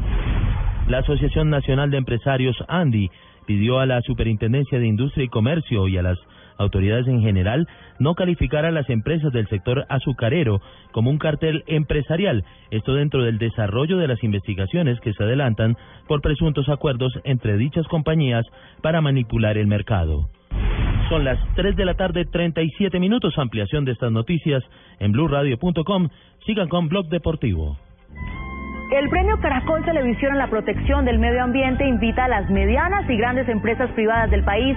La Asociación Nacional de Empresarios, ANDI, pidió a la Superintendencia de Industria y Comercio y a las autoridades en general no calificar a las empresas del sector azucarero como un cartel empresarial, esto dentro del desarrollo de las investigaciones que se adelantan por presuntos acuerdos entre dichas compañías para manipular el mercado. Son las 3 de la tarde, 37 minutos. Ampliación de estas noticias en blurradio.com. Sigan con Blog Deportivo. El premio Caracol Televisión en la protección del medio ambiente invita a las medianas y grandes empresas privadas del país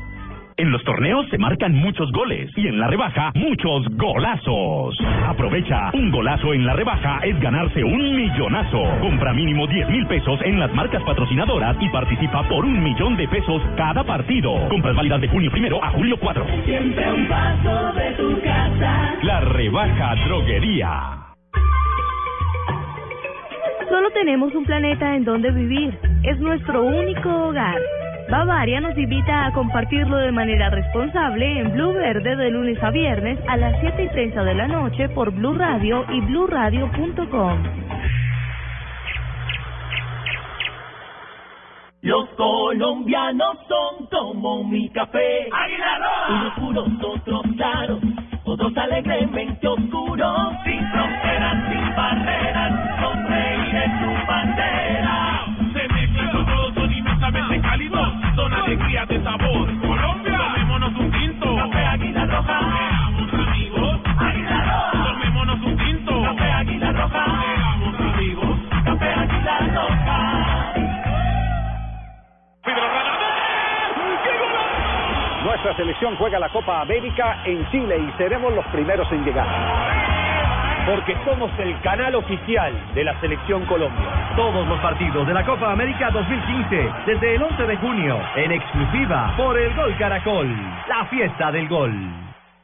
En los torneos se marcan muchos goles y en la rebaja muchos golazos. Aprovecha, un golazo en la rebaja es ganarse un millonazo. Compra mínimo 10 mil pesos en las marcas patrocinadoras y participa por un millón de pesos cada partido. Compras válidas de junio primero a julio 4. Siempre un paso de tu casa. La rebaja droguería. Solo tenemos un planeta en donde vivir. Es nuestro único hogar. Bavaria nos invita a compartirlo de manera responsable en Blue Verde de lunes a viernes a las 7 y 30 de la noche por Blue Radio y bluradio.com. Los colombianos son como mi café. Unos puros, otros claros, otros alegremente oscuros. Sin fronteras, sin barreras, con reír en su bandera. Son alegrías de sabor. Colombia, tomémonos un tinto. Café Águila Roja. Seamos amigos. Águila Roja. Tomémonos un tinto. Café Águila Roja. Seamos amigos. Café Águila Roja. Nuestra selección juega la Copa América en Chile y seremos los primeros en llegar. Porque somos el canal oficial de la Selección Colombia. Todos los partidos de la Copa América 2015, desde el 11 de junio, en exclusiva por el Gol Caracol, la fiesta del gol.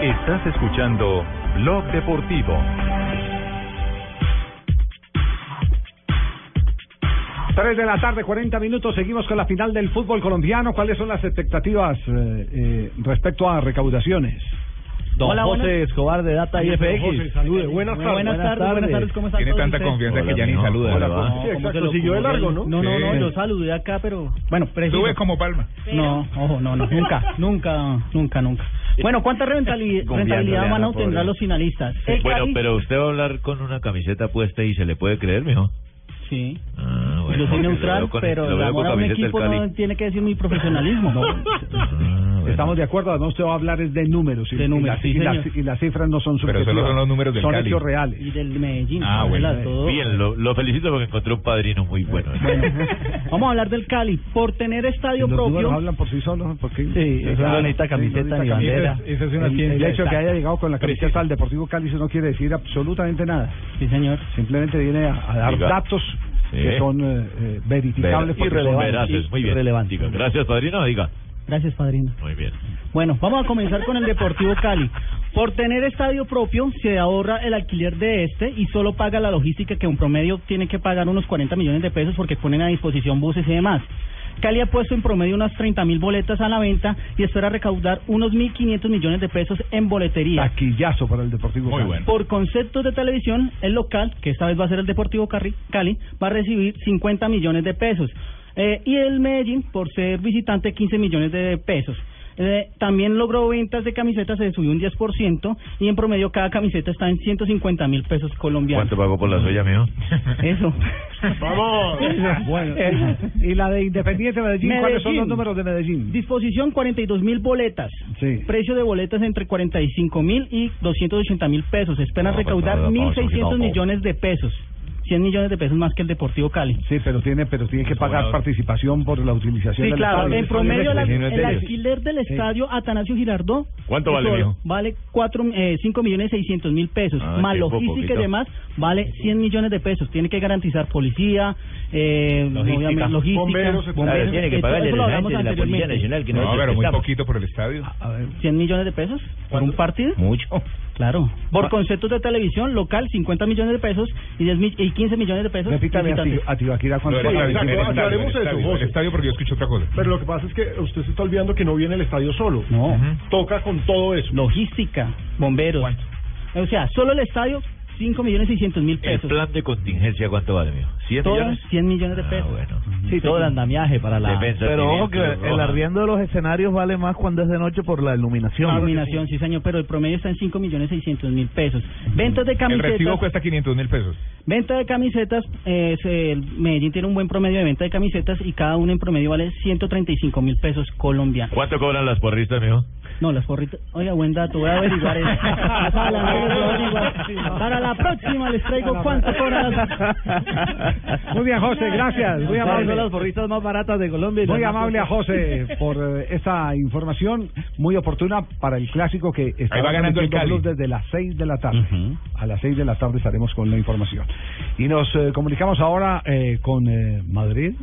Estás escuchando Blog Deportivo. Tres de la tarde, 40 minutos. Seguimos con la final del fútbol colombiano. ¿Cuáles son las expectativas eh, eh, respecto a recaudaciones? Don Hola, José buenas- Escobar de Data IFX. Salude. Buenas tardes. Buenas tardes, buenas tardes. ¿Cómo están Tiene todos tanta ustedes? confianza que ya ni saluda. Hola, ¿verdad? sí, exacto, lo siguió de largo, ¿no? No, no, no, Sí. yo saludé acá, pero bueno, preciso. Sube como palma. No, ojo, no, no, nunca, nunca, nunca, nunca. Bueno, ¿cuánta rentabilidad a van a la obtener los finalistas? El Bueno, Cali- pero usted va a hablar con una camiseta puesta y se le puede creer, mijo. Sí. Ah, bueno, yo soy neutral, con- pero lo el veo amor con a un equipo no tiene que decir mi profesionalismo. Estamos de acuerdo, además usted va a hablar es de números. y- De y números, sí, y, las, señor. y las cifras no son Pero solo subjetivas. son los números del Son Cali. hechos reales. Y del Medellín. Ah, bueno. Bien, lo, lo felicito porque encontré un padrino muy bueno. Vamos a hablar del Cali. Por tener estadio Los propio. hablan por sí solos. porque Sí, camiseta ni bandera. Esa es una El- ciencia. el hecho de que haya llegado con la camiseta al Deportivo Cali eso no quiere decir absolutamente nada. Sí, señor. Simplemente viene a, a dar Diga. datos Sí. que son eh, eh, verificables. son Veraces, muy bien. Gracias, padrino. Diga. Gracias, padrino. Muy bien. Bueno, vamos a comenzar con el Deportivo Cali. Por tener estadio propio, se ahorra el alquiler de este y solo paga la logística que un promedio tiene que pagar unos 40 millones de pesos porque ponen a disposición buses y demás. Cali ha puesto en promedio unas 30 mil boletas a la venta y espera recaudar unos 1.500 millones de pesos en boletería. Taquillazo para el Deportivo Cali. Por conceptos de televisión, el local, que esta vez va a ser el Deportivo Cali, Cali va a recibir 50 millones de pesos. Eh, y el Medellín, por ser visitante, 15 millones de pesos. Eh, también logró ventas de camisetas, se subió un 10% y en promedio cada camiseta está en 150 mil pesos colombianos. ¿Cuánto pagó por la suya, mío? Eso. ¡Vamos! Bueno, y la de Independiente Medellín, ¿cuáles son los Medellín. números de Medellín? Disposición 42 mil boletas. Sí. Precio de boletas entre 45 mil y 280 mil pesos. Esperan No, pues, recaudar nada, vamos, 1.600 no. millones de pesos. 100 millones de pesos más que el Deportivo Cali. Sí, pero tiene, pero tiene que pagar participación por la utilización Sí, del claro. estadio. En promedio, la- el alquiler del Sí. estadio Atanasio Girardot. ¿Cuánto vale, mijo? Vale cuatro, eh, 5 millones 600 mil pesos. Ah, más logística poquito. y demás, vale 100 millones de pesos. Tiene que garantizar policía, eh, Logística. obviamente, logística, Bomberos. Claro, tiene que pagarle a la gente de la Policía. Nacional, que No, pero muy poquito por el estadio. 100 millones de pesos por un partido. Mucho. Claro. Por conceptos de televisión local, 50 millones de pesos y, 10 mi- y 15 millones de pesos. Repítame a, Tibaquira cuánto paga. exacto, aclaremos el eso, el estadio porque yo escucho otra cosa. Pero lo que pasa es que usted se está olvidando que no viene el estadio solo. No. Toca con todo eso. Logística, bomberos. O sea, solo el estadio, 5 millones 600 mil ¿El pesos. plan de contingencia cuánto vale, mío? ¿100 Todo, millones? 100 millones de pesos. Sí, todo el andamiaje para la... Defensa Pero ojo que el arriendo de los escenarios vale más cuando es de noche por la iluminación. Iluminación, sí señor, pero el promedio está en 5 millones 600 mil pesos. Ventas de El camisetas. recibo cuesta 500 mil pesos. Venta de camisetas, eh, se- el Medellín tiene un buen promedio de venta de camisetas y cada una en promedio vale 135 mil pesos colombianos. ¿Cuánto cobran las porristas, mijo? No, las porritas. Oiga, buen dato, voy a averiguar eso. Para la próxima les traigo cuánto cobran las... Muy bien, José, gracias. Muy Son amable. las porristas más baratas de Colombia. Muy amable a. José por eh, esta información muy oportuna para el clásico que está Ahí va ganando el Cali. desde las 6 de la tarde. A las 6 de la tarde estaremos con la información. Y nos eh, comunicamos ahora eh, con eh, Madrid.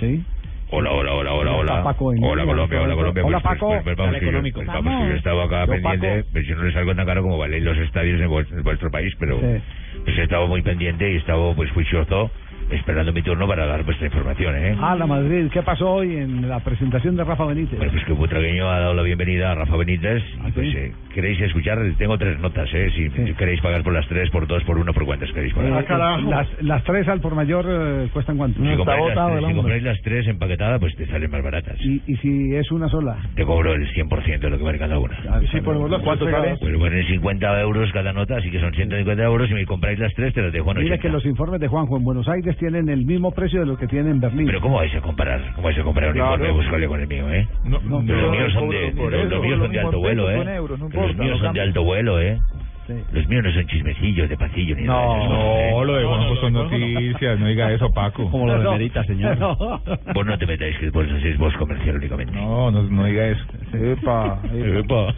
¿Sí? Hola, hola, hola, hola, hola. Paco Hola, Colombia, hola, Colombia. Hola, Pues, Paco. pues, pues, vamos, económico. pues, vamos, que yo estaba acá Yo, pendiente, pues yo no les salgo tan caro como valen los estadios en, vues- en vuestro país, pero Sí. pues he estado muy pendiente y he estado pues juicioso esperando mi turno para dar vuestra información, ¿eh? A la Madrid. ¿Qué pasó hoy en la presentación de Rafa Benítez? Bueno, pues que Butragueño ha dado la bienvenida a Rafa Benítez. Y pues, eh, ¿Queréis escuchar? Tengo tres notas, ¿eh? Si queréis pagar por las tres, por dos, por uno, ¿por cuántas queréis pagar? Eh, las, las tres al por mayor eh, cuestan cuánto? Si compráis, las tres, si compráis las tres empaquetadas, pues te salen más baratas. Y, y si es una sola. Te cobro el 100% de lo que vale cada una. ponemos las ¿Cuánto tres sale? Pues bueno, 50 euros cada nota, así que son 150 euros. Si me compráis las tres, te las dejo en Mire 80. que los informes de Juanjo en Buenos Aires tienen el mismo precio de lo que tiene en Berlín. Pero ¿cómo vais a comparar? ¿Cómo vais a comparar un Claro. informe Buscale con el mío, eh? no, los míos son de, por los, eso, los míos lo son de mismo alto vuelo, eh. en euros, no los míos son de alto vuelo, eh. Sí. Los míos no son chismecillos de pasillo ni nada. de eso, ¿eh? No, lo de Juanjo son noticias, no diga eso, Paco. Como lo demerita, señor. Vos no te metáis que vos hacéis voz comercial únicamente. No, no, no diga eso. Epa, Epa.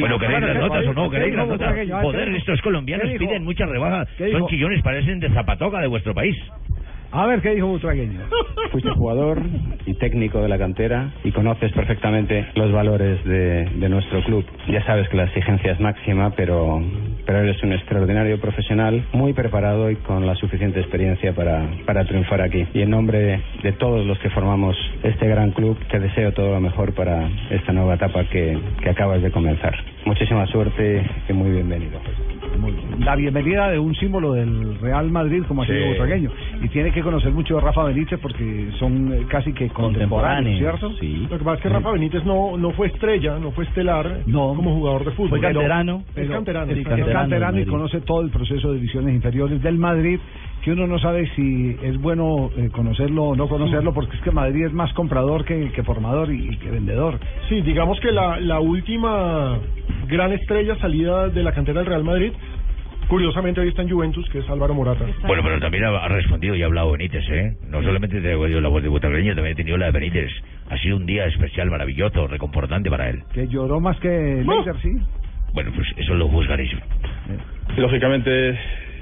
Bueno, ¿queréis las notas o no? ¿Queréis las notas? Joder, estos colombianos piden mucha rebaja. ¿Qué Son chillones, parecen de zapatoca de vuestro país. A ver qué dijo Butragueño. Fuiste jugador y técnico de la cantera y conoces perfectamente los valores de, de nuestro club. Ya sabes que la exigencia es máxima, pero, pero eres un extraordinario profesional, muy preparado y con la suficiente experiencia para, para triunfar aquí. Y en nombre de, de todos los que formamos este gran club, te deseo todo lo mejor para esta nueva etapa que, que acabas de comenzar. Muchísima suerte y muy bienvenido. La bienvenida de un símbolo del Real Madrid como ha sido Sí. Y tiene que conocer mucho a Rafa Benítez porque son eh, casi que contemporáneos, ¿cierto? Sí. Lo que pasa es que Rafa Benítez no, no fue estrella, no fue estelar como jugador de fútbol. Fue Pero- canterano. Es canterano. Es sí. canterano, y conoce todo el proceso de divisiones inferiores del Madrid, que uno no sabe si es bueno eh, conocerlo o no conocerlo, porque es que Madrid es más comprador que, que formador y, y que vendedor. Sí, digamos que la, la última gran estrella salida de la cantera del Real Madrid, curiosamente hoy está en Juventus, que es Álvaro Morata. Bueno, pero también ha, ha respondido y ha hablado Benítez, ¿eh? No solamente te digo yo la voz de Butragueño, también he tenido la de Benítez. Ha sido un día especial, maravilloso, reconfortante para él. Que lloró más que Leider, sí. Bueno, pues eso lo juzgaréis. Lógicamente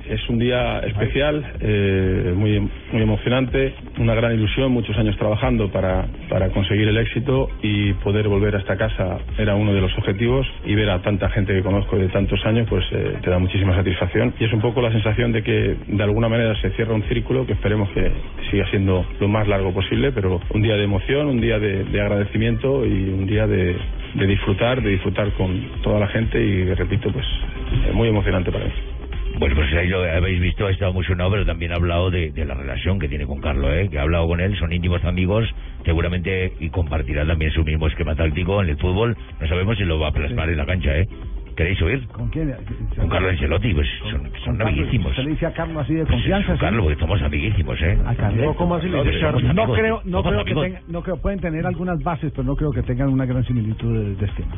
es un día especial, eh, muy, muy emocionante, una gran ilusión, muchos años trabajando para, para conseguir el éxito y poder volver a esta casa era uno de los objetivos y ver a tanta gente que conozco de tantos años pues eh, te da muchísima satisfacción y es un poco la sensación de que de alguna manera se cierra un círculo que esperemos que siga siendo lo más largo posible, pero un día de emoción, un día de, de agradecimiento y un día de, de disfrutar, de disfrutar con toda la gente y repito pues muy emocionante para mí. Bueno, pues ahí lo habéis visto, ha estado muy sonado, pero también ha hablado de, de la relación que tiene con Carlos, ¿eh? que ha hablado con él, son íntimos amigos, seguramente, y compartirá también su mismo esquema táctico en el fútbol. No sabemos si lo va a plasmar en la cancha, ¿eh? ¿Queréis oír? ¿Con quién? Con Carlos Ancelotti, pues son, son Carlos, amiguísimos. ¿Usted le dice a Carlos así de confianza? Con sí? Carlos, porque somos amiguísimos, ¿eh? A Carlos. ¿Cómo así le dice Somos No creo, no creo que tengan, no creo, pueden tener algunas bases, pero no creo que tengan una gran similitud de, de esquema.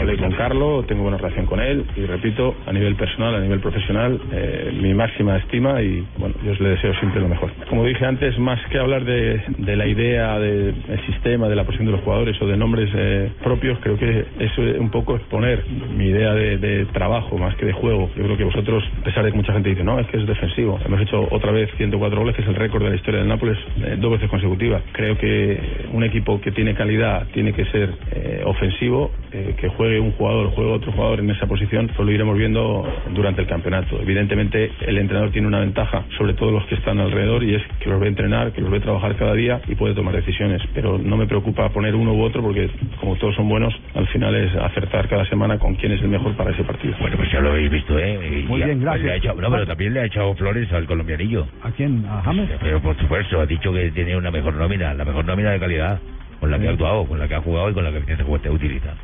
Hablé con Carlos, tengo buena relación con él y repito, a nivel personal, a nivel profesional, eh, mi máxima estima y bueno, yo le deseo siempre lo mejor. Como dije antes, más que hablar de, de la idea, del sistema, de la posición de los jugadores o de nombres eh, propios, creo que es eh, un poco exponer mi idea de, de trabajo más que de juego. Yo creo que vosotros, a pesar de que mucha gente dice, no, es que es defensivo, hemos hecho otra vez 104 goles, que es el récord de la historia del Nápoles, eh, dos veces consecutivas. Creo que un equipo que tiene calidad tiene que ser eh, ofensivo, eh, que juegue un jugador, juegue otro jugador en esa posición, lo iremos viendo durante el campeonato. Evidentemente, el entrenador tiene una ventaja sobre todos los que están alrededor y es que los ve entrenar, que los ve trabajar cada día y puede tomar decisiones. Pero no me preocupa poner uno u otro porque, como todos son buenos, al final es acertar cada semana con quién es el mejor para ese partido. Bueno, pues ya lo habéis visto, ¿eh? Y Muy ya- bien, gracias. ha echado- no, pero también le ha echado flores al colombianillo. ¿A quién? ¿A James? Pero por supuesto, ha dicho que tiene una mejor nómina, la mejor nómina de calidad, con la que ha actuado, con la que ha jugado y con la que Vicente Huerta utiliza.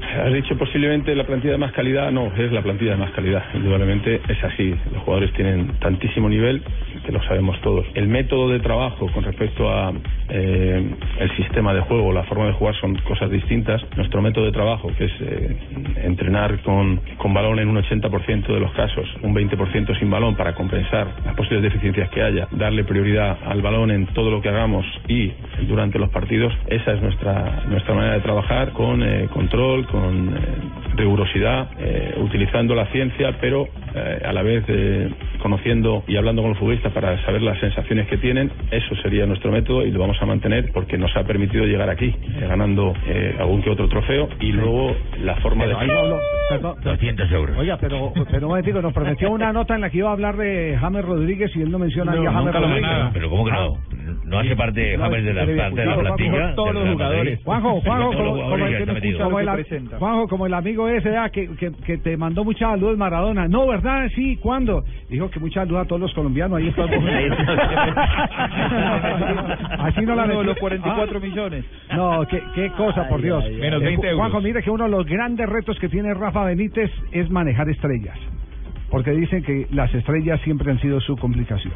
Has dicho posiblemente la plantilla de más calidad, no, es la plantilla de más calidad, indudablemente es así, los jugadores tienen tantísimo nivel que lo sabemos todos. El método de trabajo con respecto a eh, el sistema de juego, la forma de jugar son cosas distintas. Nuestro método de trabajo, que es eh, entrenar con, con balón en un 80% de los casos, un 20% sin balón para compensar las posibles deficiencias que haya, darle prioridad al balón en todo lo que hagamos y durante los partidos, esa es nuestra, nuestra manera de trabajar con eh, control, con eh, rigurosidad, eh, utilizando la ciencia, pero eh, a la vez eh, conociendo y hablando con los futbolistas para saber las sensaciones que tienen. Eso sería nuestro método y lo vamos a mantener porque nos ha permitido llegar aquí, eh, ganando eh, algún que otro trofeo y luego la forma Pero de... ahí no hablo- perdón, 200 euros. Oiga, pero, pero un momentico, nos prometió una nota en la que iba a hablar de James Rodríguez y él no menciona ahí a James Rodríguez. Pero ¿cómo que no? ¿No hace parte No, James de la, parte de la Juanjo, plantilla? todos los jugadores. Juanjo, Juanjo, como, el, está metido. como el- Juanjo, como el amigo ese ah, que, que, que te mandó muchas saludos Maradona. No, ¿verdad? Sí, ¿cuándo? Dijo que muchas saludos a todos los colombianos. Ahí está. Así no la metió. los 44 Ah. millones. No, qué, qué cosa, por Dios. ay, ay. Menos Eh, 20 euros. Juanjo, mire que uno de los grandes retos que tiene Rafa Benítez es manejar estrellas. Porque dicen que las estrellas siempre han sido su complicación.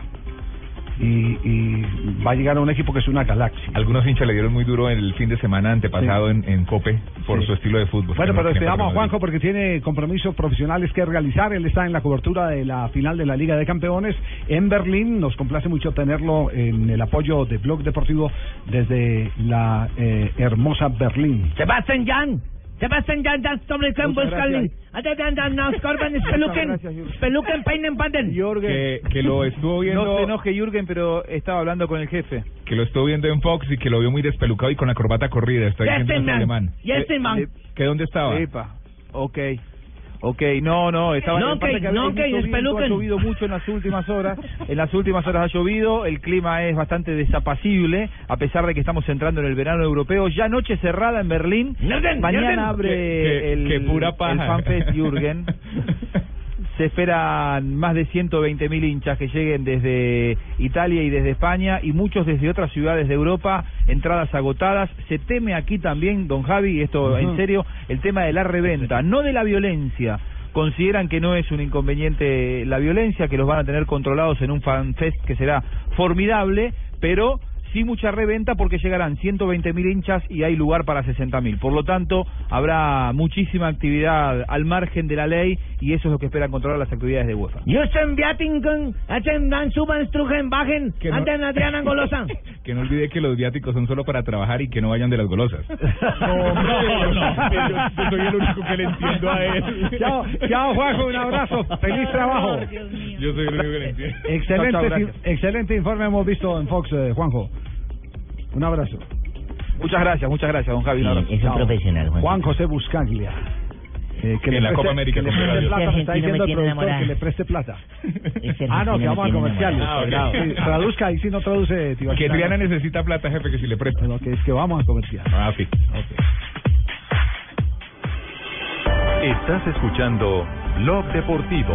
Y, y va a llegar a un equipo que es una galaxia. Algunos hinchas le dieron muy duro el fin de semana antepasado en, en Cope por Sí. su estilo de fútbol. Bueno, pero esperamos a Juanjo porque tiene compromisos profesionales que realizar. Él está en la cobertura de la final de la Liga de Campeones en Berlín. Nos complace mucho tenerlo en el apoyo de Blog Deportivo desde la eh, hermosa Berlín. Sebastian Jan! Sebastian Jan, das sobre Campo. Ada dan dan nas korban speluken. Speluken peinen paden. Que, que lo estuvo viendo... No se enoje Jürgen, pero estaba hablando con el jefe. que lo estuvo viendo en Fox y que lo vio muy despelucado y con la corbata corrida. Está Ya diciendo en alemán. ya este Eh, man. eh, ¿Que dónde estaba? Epa, ok. Ok, no, no, estaba No, en parte que- que no, había que ha llovido mucho en las últimas horas. En las últimas horas ha llovido, el clima es bastante desapacible, a pesar de que estamos entrando en el verano europeo. Ya noche cerrada en Berlín. Mañana abre que- el, que pura paja. el FanFest Jürgen. Se esperan más de 120 mil hinchas que lleguen desde Italia y desde España y muchos desde otras ciudades de Europa, entradas agotadas. Se teme aquí también, don Javi, esto en serio, el tema de la reventa, no de la violencia. Consideran que no es un inconveniente la violencia, que los van a tener controlados en un fanfest que será formidable, pero sin mucha reventa porque llegarán 120 mil hinchas y hay lugar para 60 mil. Por lo tanto, habrá muchísima actividad al margen de la ley y eso es lo que esperan controlar las actividades de UEFA. Bajen, Que no- Adriana Golosa. Que no olvide que los viáticos son solo para trabajar y que no vayan de las golosas. No, no, no. Yo, yo soy el único que le entiendo a él. Chao, chao Juanjo, un abrazo. Feliz trabajo. Yo soy el único que le entiendo. Excelente, Chao, chao, excelente informe hemos visto en Fox, eh, Juanjo. Un abrazo. Muchas gracias, muchas gracias, don Javi. un abrazo. Chao. Juan José Buscaglia. Eh, que En le la preste- Copa América que le preste plata, me está diciendo el productor que le preste plata. Ah, no, que vamos a comerciales. Ah. Sí, traduzca ahí si no traduce. Tibaquirá. Que Triana necesita plata, jefe, que si le presta. Lo que es que vamos a comercial. Ah, sí. Estás escuchando Blog Deportivo.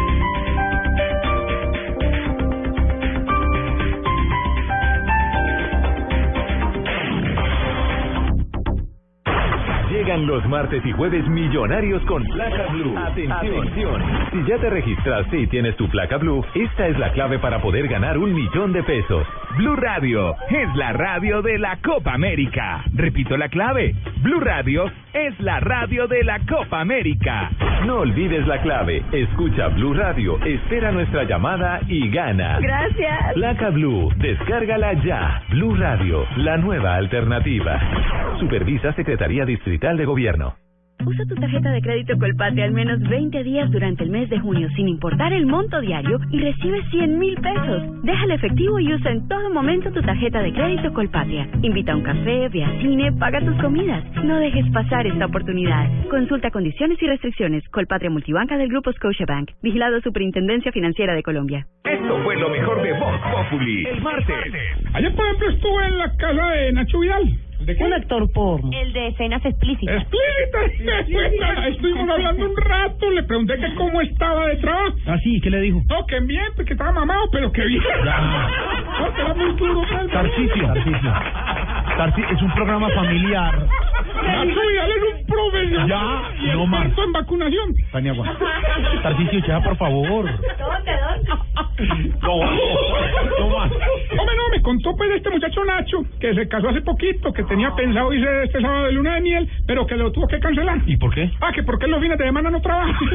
Llegan los martes y jueves millonarios con placa blue. Atención. Si ya te registraste y tienes tu placa blue, esta es la clave para poder ganar un millón de pesos. Blue Radio es la radio de la Copa América. Repito la clave. Blue Radio es la radio de la Copa América. No olvides la clave. Escucha Blue Radio, espera nuestra llamada y gana. Gracias. Placa Blue, descárgala ya. Blue Radio, la nueva alternativa. Supervisa Secretaría Distrital de Gobierno. Usa tu tarjeta de crédito Colpatria al menos 20 días durante el mes de junio sin importar el monto diario y recibe 100 mil pesos. Deja el efectivo y usa en todo momento tu tarjeta de crédito Colpatria. Invita a un café, ve al cine, paga tus comidas. No dejes pasar esta oportunidad. Consulta condiciones y restricciones. Colpatria Multibanca del Grupo Scotiabank. Vigilado Superintendencia Financiera de Colombia. Esto fue lo mejor de Voz Populi. El martes. Ayer, por ejemplo, estuve en la casa de Nacho Vidal. ¿De qué? Un actor porno. El de escenas explícitas. Explícita. Estuvimos hablando un rato, le pregunté que cómo estaba de trabajo. Ah, sí, ¿qué le dijo? No, que bien, que estaba mamado, pero que bien. No, que era muy duro. Tarcicio. Tarcicio. Tarci- es un programa familiar. Nacho Vidal es un profesional. Ya, y no más. en vacunación. Tania Juan. Tarcicio, ya, por favor. No, no más. Hombre, no, me contó pues este muchacho Nacho, que se casó hace poquito, que tenía pensado irse este sábado de luna de miel, pero que lo tuvo que cancelar. ¿Y por qué? Ah, que porque los fines de semana no trabaja.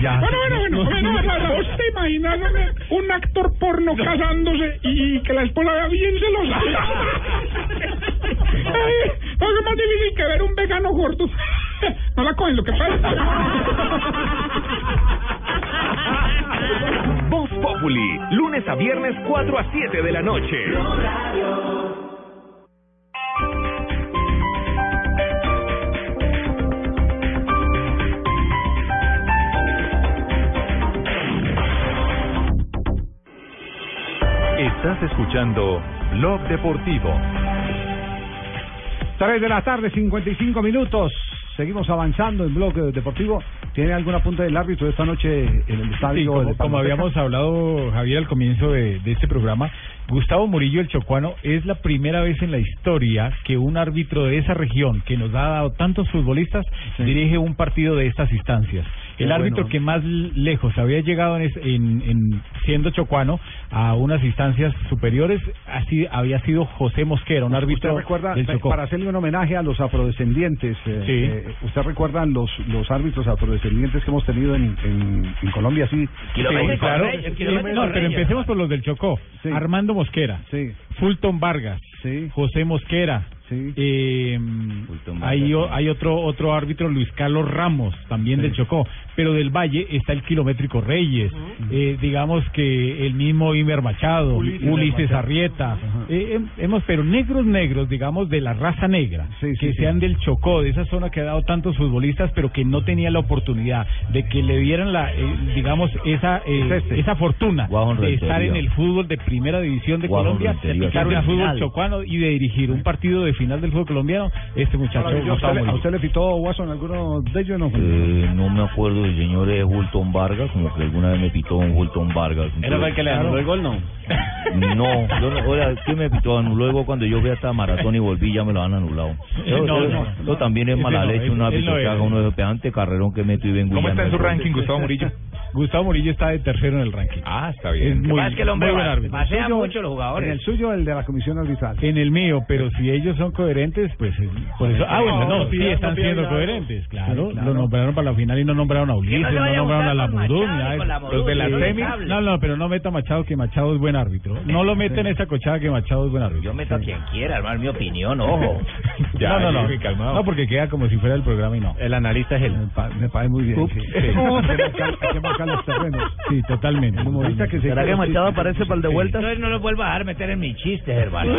Ya. Bueno, bueno, bueno. Hombre, no, no, no. ¿Vos te imaginas hombre, un actor porno casándose y que la esposa vea bien celosa? Ay, es más difícil que ver un vegano gordo. No la cogen, lo que pasa. Voz Populi, lunes a viernes 4 a 7 de la noche. Estás escuchando Blog Deportivo. 3 de la tarde, 55 minutos. Seguimos avanzando en bloque deportivo. ¿Tiene alguna punta del árbitro esta noche en el estadio? Sí, como, habíamos hablado, Javier, al comienzo de, de este programa, Gustavo Murillo, el chocuano, es la primera vez en la historia que un árbitro de esa región, que nos ha dado tantos futbolistas, dirige un partido de estas instancias. El árbitro bueno. que más lejos había llegado en, es- en- en siendo chocuano a unas instancias superiores así había sido José Mosquera, un árbitro ¿Usted recuerda, del Chocó. para hacerle un homenaje a los afrodescendientes, eh, Sí. eh, ¿usted recuerda los, los árbitros afrodescendientes que hemos tenido en, en, en Colombia? Sí, Sí, claro. No, pero empecemos por los del Chocó. Armando Mosquera, Fulton Vargas, José Mosquera. Eh, hay, otro otro árbitro, Luis Carlos Ramos, también del Chocó. pero del Valle está el kilométrico Reyes, eh, digamos que el mismo Imer Machado, Ulises Ulises, Machado. Arrieta, eh, hem- hemos, pero negros negros, digamos, de la raza negra, que sí. sean del Chocó, de esa zona que ha dado tantos futbolistas, pero que no tenía la oportunidad de que le dieran la, eh, digamos, esa eh, esa fortuna de estar en el fútbol de primera división de Colombia, de Rentería. picar un Final. fútbol chocuano y de dirigir un partido de final del fútbol colombiano, este muchacho ¿A usted, le- ¿A usted le pitó Watson alguno de ellos? No? Eh, no me acuerdo del señor Hulton Vargas, como que alguna vez me pitó un Hulton Vargas. ¿Era el que le anuló el gol, no? No, yo no, oiga, ¿qué me pitó? Luego cuando yo fui hasta maratón y volví ya me lo han anulado. Eso, No, eso- no, eso no. también es mala leche, ese- un él árbitro no que es. haga uno de pegante carrerón que meto y vengo ¿Cómo está en su ranking, Gustavo Murillo? Gustavo Murillo está de tercero en el ranking. Ah, está Es bien. muy, es que el hombre muy buen pasea Suyo- mucho los jugadores. En el suyo, el de la comisión arbitral. En el mío, pero si ellos son coherentes, pues eh, por eso. Ah, bueno, no, No, sí están siendo coherentes, claro. Sí, claro. Lo nombraron para la final y no nombraron a Ulises, se no, nombraron a la. Murún, Los de la Sí, semis. No, no, pero no meta a Machado, que Machado es buen árbitro. No lo meten en esa cochada que Machado es buen árbitro. Yo meto a quien quiera, hermano, mi opinión, ojo. no, no, no. No, porque queda como si fuera el programa y no. El analista es él. Me parece muy bien. Marcar- los terrenos. Sí, totalmente. El humorista que se ¿Será que Machado aparece para el de vuelta? Entonces no lo vuelvo a dejar meter en mis chistes, hermano.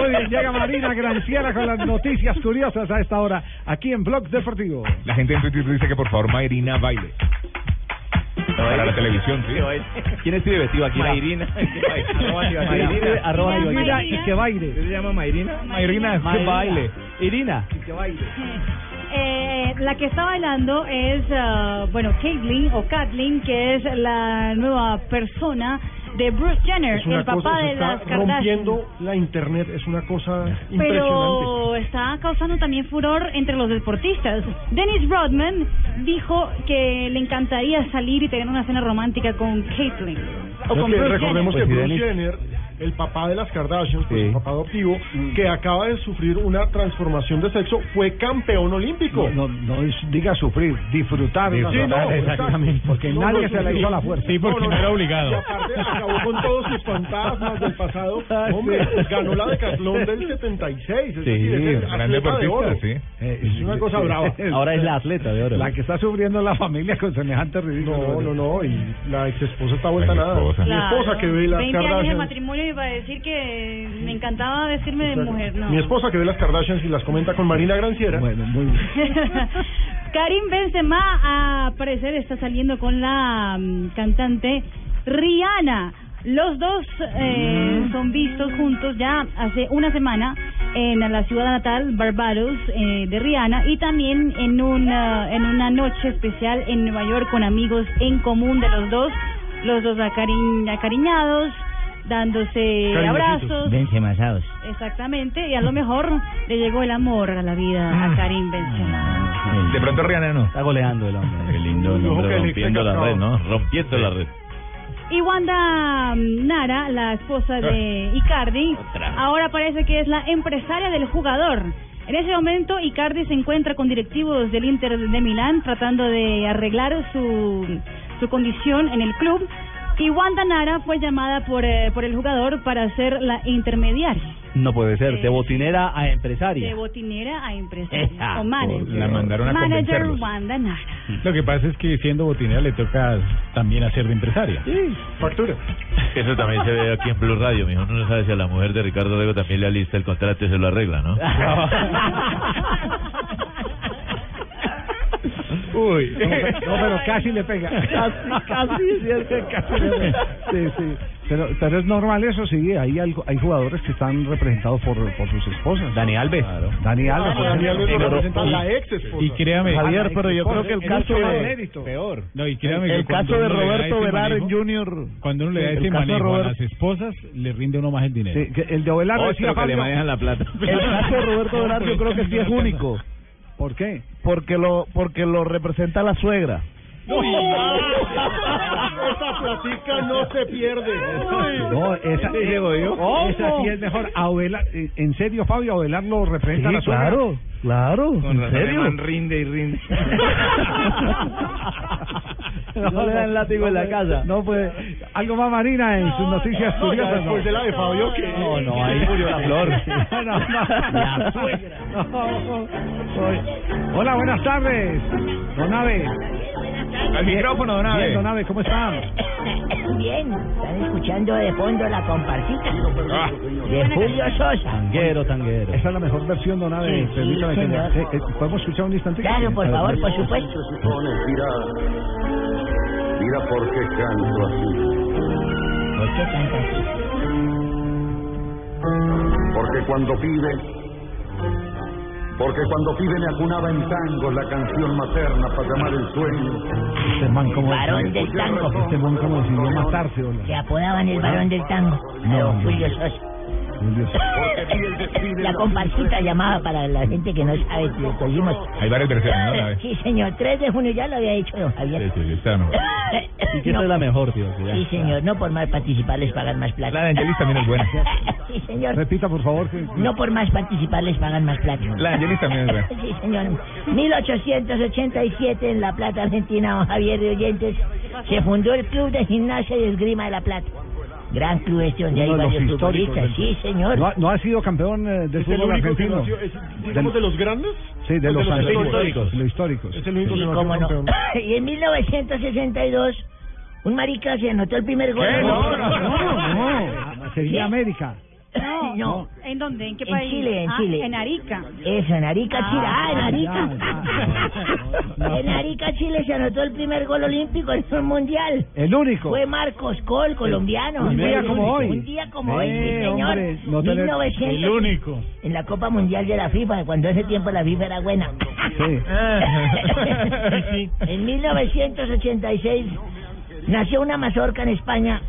Muy bien, llega Marina Granciera con las noticias curiosas a esta hora, aquí en Blog Deportivo. La gente en Twitter dice que por favor Mayrina baile. Para la televisión, sí. ¿Quién escribe Tibaquira? Mayrina. Mayrina, arroba Mayrina Tibaquira. y que baile. se llama Mayrina? Mayrina, que baile. Irina. Y que baile. Eh, la que está bailando es, ah, bueno, Caitlyn o Kathleen, que es la nueva persona de Bruce Jenner, Es una el papá cosa, de está las Kardashian. rompiendo la internet, es una cosa impresionante. Pero está causando también furor entre los deportistas. Dennis Rodman dijo que le encantaría salir y tener una cena romántica con Caitlyn. O con que Bruce recordemos Jenner. que Bruce Jenner, el papá de las Kardashians, pues, Sí. el papá adoptivo, que acaba de sufrir una transformación de sexo, fue campeón olímpico. No, no, no es- diga sufrir, disfrutar. Sí, no, exactamente. Porque No, nadie no, se la hizo a la fuerza. Sí, porque no era obligado. Y aparte acabó con todos sus fantasmas del pasado. Ah, Hombre, ganó la decatlón del 76. Es Sí, decir, es el gran de oro. sí. Eh, es una cosa brava. Ahora es la atleta de oro. La que está sufriendo la familia con semejante ridículo. No, no, no. Y la ex esposa está vuelta nada. Mi esposa que ve las 20 años de Kardashians. matrimonio iba a decir que me encantaba vestirme de mujer, no. Mi esposa que ve las Kardashians y las comenta con Marina Granciera. Bueno, muy bien. Karim Benzema, a parecer, está saliendo con la mm, cantante Rihanna. Los dos eh, son vistos juntos ya hace una semana en la ciudad natal, Barbados, eh, de Rihanna, y también en una, en una noche especial en Nueva York con amigos en común de los dos, los dos acari- acariñados, dándose abrazos. masados. Exactamente, y a lo mejor le llegó el amor a la vida a Karim Benzema. De pronto Rihanna no. Está goleando el hombre. Qué lindo rompiendo la red. ¿no? Rompiendo la red. Y Wanda mm, Nara, la esposa de Icardi, ahora parece que es la empresaria del jugador. En ese momento, Icardi se encuentra con directivos del Inter de Milán tratando de arreglar su, su condición en el club. Y Wanda Nara fue llamada por, eh, por el jugador para ser la intermediaria. No puede ser, de botinera a empresaria. De botinera a empresaria. Esa, o manager. la mandaron a Manager. Wanda Nara. Lo que pasa es que siendo botinera le toca también hacer de empresaria. Factura. Eso también se ve aquí en Blue Radio, mijo. Uno no sabe si a la mujer de Ricardo Rego también le alista el contrato y se lo arregla, ¿no? Uy, no, pe- no, pero casi le pega. Casi, casi, cierto. Casi le pega. Sí, sí. Pero, pero es normal eso, sí. Hay algo, hay jugadores que están representados por, por sus esposas. Dani Alves. Dani Alves. Ah, Dani Alves lo representa y- la ex esposa. Y créame, Javier, pero yo creo que el caso de mérito. peor. No, y créame El que caso de le Roberto Velar Junior. Cuando uno le da ese manejo a las esposas, le rinde uno más el dinero. Sí, que el de Ovelar decía Fabio, la plata. El caso de Roberto Velar yo creo que sí es único. ¿Por qué? Porque lo, porque lo representa la suegra. Uy, esa platica no se pierde. No, esa, Sí, digo yo. esa sí es mejor. En serio, Fabio, a Ovelar lo representa Sí, la suegra? claro, claro. ¿En serio? rinde y rinde. No le dan látigo en la casa. No, pues, algo más Marina en sus noticias curiosas. después de la de Fabio, que- No, no, ahí murió la flor. No, no, Hola, buenas tardes. Don Ave. Al micrófono, don Ave. Bien, Don Ave, ¿cómo están? Bien, están escuchando de fondo la compartita Ah. de Julio Sosa. Tanguero, tanguero. Esa es la mejor versión, Don Ave. Sí, sí, Permítame que eh, eh, ¿Podemos escuchar un instante? Claro, por favor, por supuesto. Mira, por qué canto así. ¿Por qué canta así? Porque cuando pibe, porque cuando pibe me acunaba en tango la canción materna para llamar el sueño. Este man como Varón del tango. Este man como decidió matarse. Se apodaban el varón del tango. No. Julio Sosa. Julio. La comparsita llamaba para la gente que no sabe que lo oímos. Hay varias versiones, ¿no? Sí, señor, 3 de junio ya lo había dicho don Sí, Javier. sí, está no. Y que esa es la mejor, tío. ya. Sí, señor, no por más participar les pagan más plata. La de Angelis también es buena. Sí, señor. Repita, por favor. Que... No por más participar les pagan más plata. La de Angelis también es buena. Sí, señor. 1887 en La Plata, Argentina, don Javier de Oyentes, se fundó el Club de Gimnasia y Esgrima de La Plata. Gran club este donde hay Uno de los varios históricos. futbolistas. Sí, señor. ¿No ha, no ha sido campeón eh, del ¿Es el fútbol argentino? nació, es, digamos, de los grandes? Sí, de ¿O los, antiguos, históricos? los históricos. Es el único Sí, que no. campeón. Y en 1962, un marica se anotó el primer gol. ¿Qué? No, no, no, no. Sería América. No, No. ¿En dónde? ¿En qué En país? Chile, en Ah, Chile. En Arica. Eso, en Arica, Ah, Chile. Ah, en Arica. ya, ya. En Arica, Chile se anotó el primer gol olímpico en un mundial. El único. Fue Marcos Col, colombiano. Un día como hoy. Un día como hoy, sí, señor. hombre, no tener- 1900. El único. En la Copa Mundial de la FIFA, cuando ese tiempo la FIFA era buena. Sí. en 1986 nació una mazorca en España.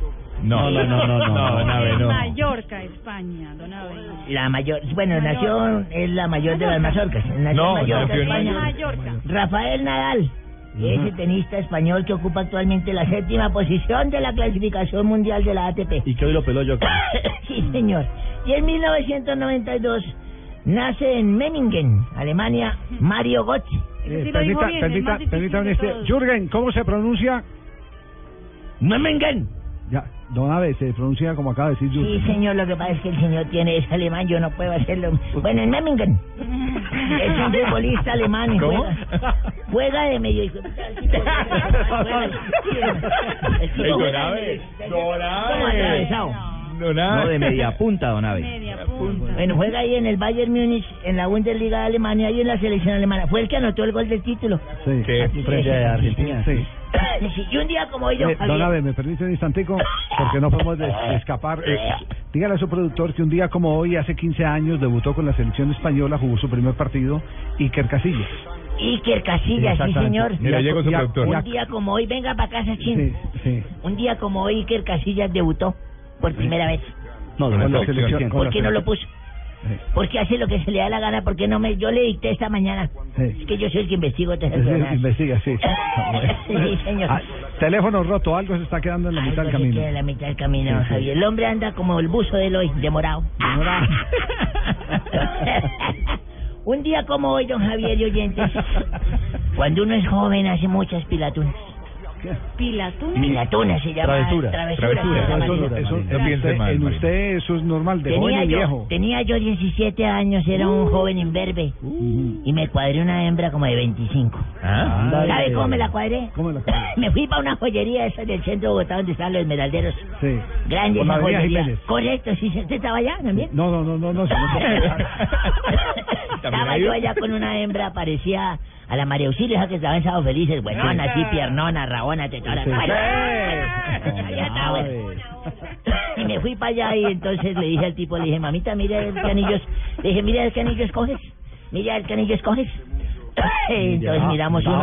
No, no, no, no, no, don Ave, no. Mallorca, España, don Ave. La mayor, bueno, nació, es la mayor de las mazorcas. Nació No, en Mallorca, nació en España. Mallorca. Rafael Nadal, ese tenista español que ocupa actualmente la séptima posición de la clasificación mundial de la ATP. Y que hoy lo peló yo. sí, señor. Y en 1992 nace en Memmingen, Alemania, Mario Götze. Eh, permita, permita, permítame este. Jürgen, ¿cómo se pronuncia? Memmingen. Ya, don Ave, se pronuncia como acaba de decir Sí, señor, lo que pasa es que el señor tiene es alemán, yo no puedo hacerlo. Bueno, en Memmingen. Es un futbolista alemán y ¿Cómo? juega. Juega de medio. el tipo don Ave, don Ave. No de media punta, don Ave. Media punta. Bueno, juega ahí en el Bayern Múnich, en la Bundesliga de Alemania y en la selección alemana. Fue el que anotó el gol del título. Sí. Sí. Frente a Argentina. Sí. Sí, y un día como hoy, don Eh, don Javier- Ave, ¿me permite un instantico? Porque no podemos des- escapar. Eh, dígale a su productor que un día como hoy, hace 15 años, debutó con la selección española, jugó su primer partido, Iker Casillas. Iker Casillas, sí, señor. Mira, llegó su productor. Un día como hoy, venga para casa, Sí, chin. sí. Un día como hoy, Iker Casillas debutó por primera vez. No, Con don la selección. con ¿Por qué no lo selección. Porque hace lo que se le da la gana, porque no me... Yo le dicté esta mañana. Sí. Es que yo soy el que investigo Sí, esas cosas. investiga, sí. Sí, señor. Ah, teléfono roto, algo se está quedando en la mitad del camino. en la mitad del camino. Javier. El hombre anda como el buzo del hoy, demorado. Demorado. Un día como hoy, don Javier y oyentes, cuando uno es joven hace muchas pilatunas. Pilatún. Pilatunas se llama. Travesura. Travesura. llama. Eso- eso- No usted- mal, En usted eso es normal, de joven Tenía y yo, viejo. tenía yo 17 años, era un joven imberbe. Y me cuadré una hembra como de 25. ¿Ah? ¿Sabe cómo me la cuadré? ¿Cómo la cuadró? Me fui para una joyería esa del centro de Bogotá donde están los esmeralderos. Sí. Grande esa joyería. Jiménez. Correcto, sí, ¿usted estaba allá también? No, no, no, no, no. señor. estaba ha yo allá con una hembra, parecía a la María Auxilio, esa que estaba en Sábado Felices, buenona, así, piernona, rabona, estaba, bueno. Y me fui para allá y entonces le dije al tipo, le dije, mamita, mira el anillos. Le dije, mira el que anillo escoges. Mira el que anillo escoges. Entonces miramos uno.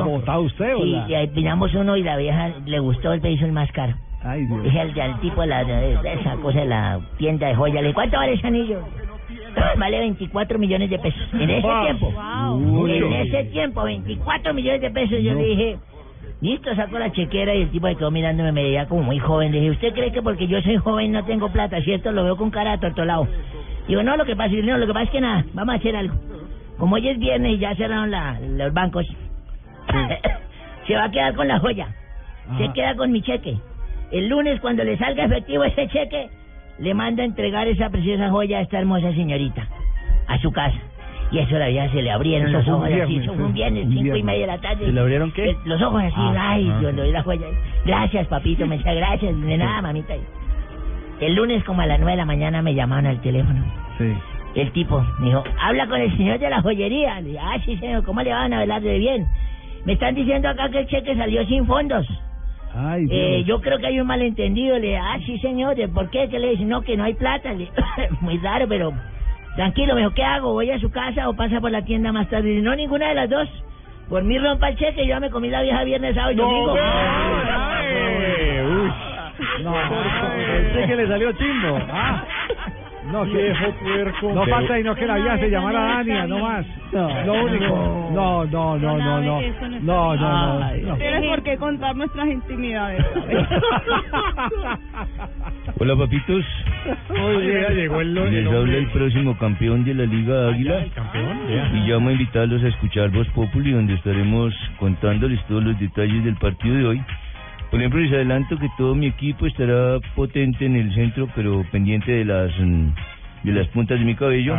y ahí miramos uno y la vieja le gustó el peso el más caro. Ay, Dios. Dije al, al tipo de, la, de esa cosa de la tienda de joyas, le dije, ¿cuánto vale ese anillo? Vale 24 millones de pesos. En ese Wow. tiempo. Wow. En ese tiempo, 24 millones de pesos. Yo No. le dije, listo, saco la chequera y el tipo se quedó mirándome, me veía como muy joven. Le dije, ¿usted cree que porque yo soy joven no tengo plata, cierto? Lo veo con cara de tortolado. Digo, no, lo que pasa, no, lo que pasa es que nada, vamos a hacer algo. Como hoy es viernes y ya cerraron la, los bancos, se va a quedar con la joya. se queda con mi cheque. El lunes, cuando le salga efectivo ese cheque, le manda a entregar esa preciosa joya a esta hermosa señorita, a su casa. Y eso la vida se le abrieron Eso los ojos así, eso fue un sí, viernes, cinco y media de la tarde. ¿Se le abrieron qué? Eh, Los ojos así, Ah, ay, ah. cuando vi la joya. Gracias, papito, me decía gracias, de nada, mamita. El lunes, como a las nueve de la mañana, me llamaron al teléfono. Sí. El tipo me dijo, habla con el señor de la joyería. Le dije, ah, sí, señor, ¿cómo le van a hablar de bien? Me están diciendo acá que el cheque salió sin fondos. Ay, Eh, yo creo que hay un malentendido. Le ah, sí, señor, ¿de ¿por qué? Que le dicen, no, que no hay plata. Le Muy raro, pero tranquilo, me dijo, ¿qué hago? ¿Voy a su casa o pasa por la tienda más tarde? No, ninguna de las dos. Por mí rompa el cheque, yo ya me comí la vieja viernes, sábado y domingo. No, pensé que le salió chimbo. Ah. No, que Viejo puerco. No falta y no que la vieja se llamara Dania, no más. Lo único. No, no, no, no, no. No, no, no. no. Tienes por qué contar nuestras intimidades. Hola papitos. Oye, llegó el- Les habla el próximo campeón de la Liga Águila. campeón, ya. Y llamo a invitarlos a escuchar Voz Populi, donde estaremos contándoles todos los detalles del partido de hoy. Por ejemplo, les adelanto que todo mi equipo estará potente en el centro, pero pendiente de las mm, de las puntas de mi cabello.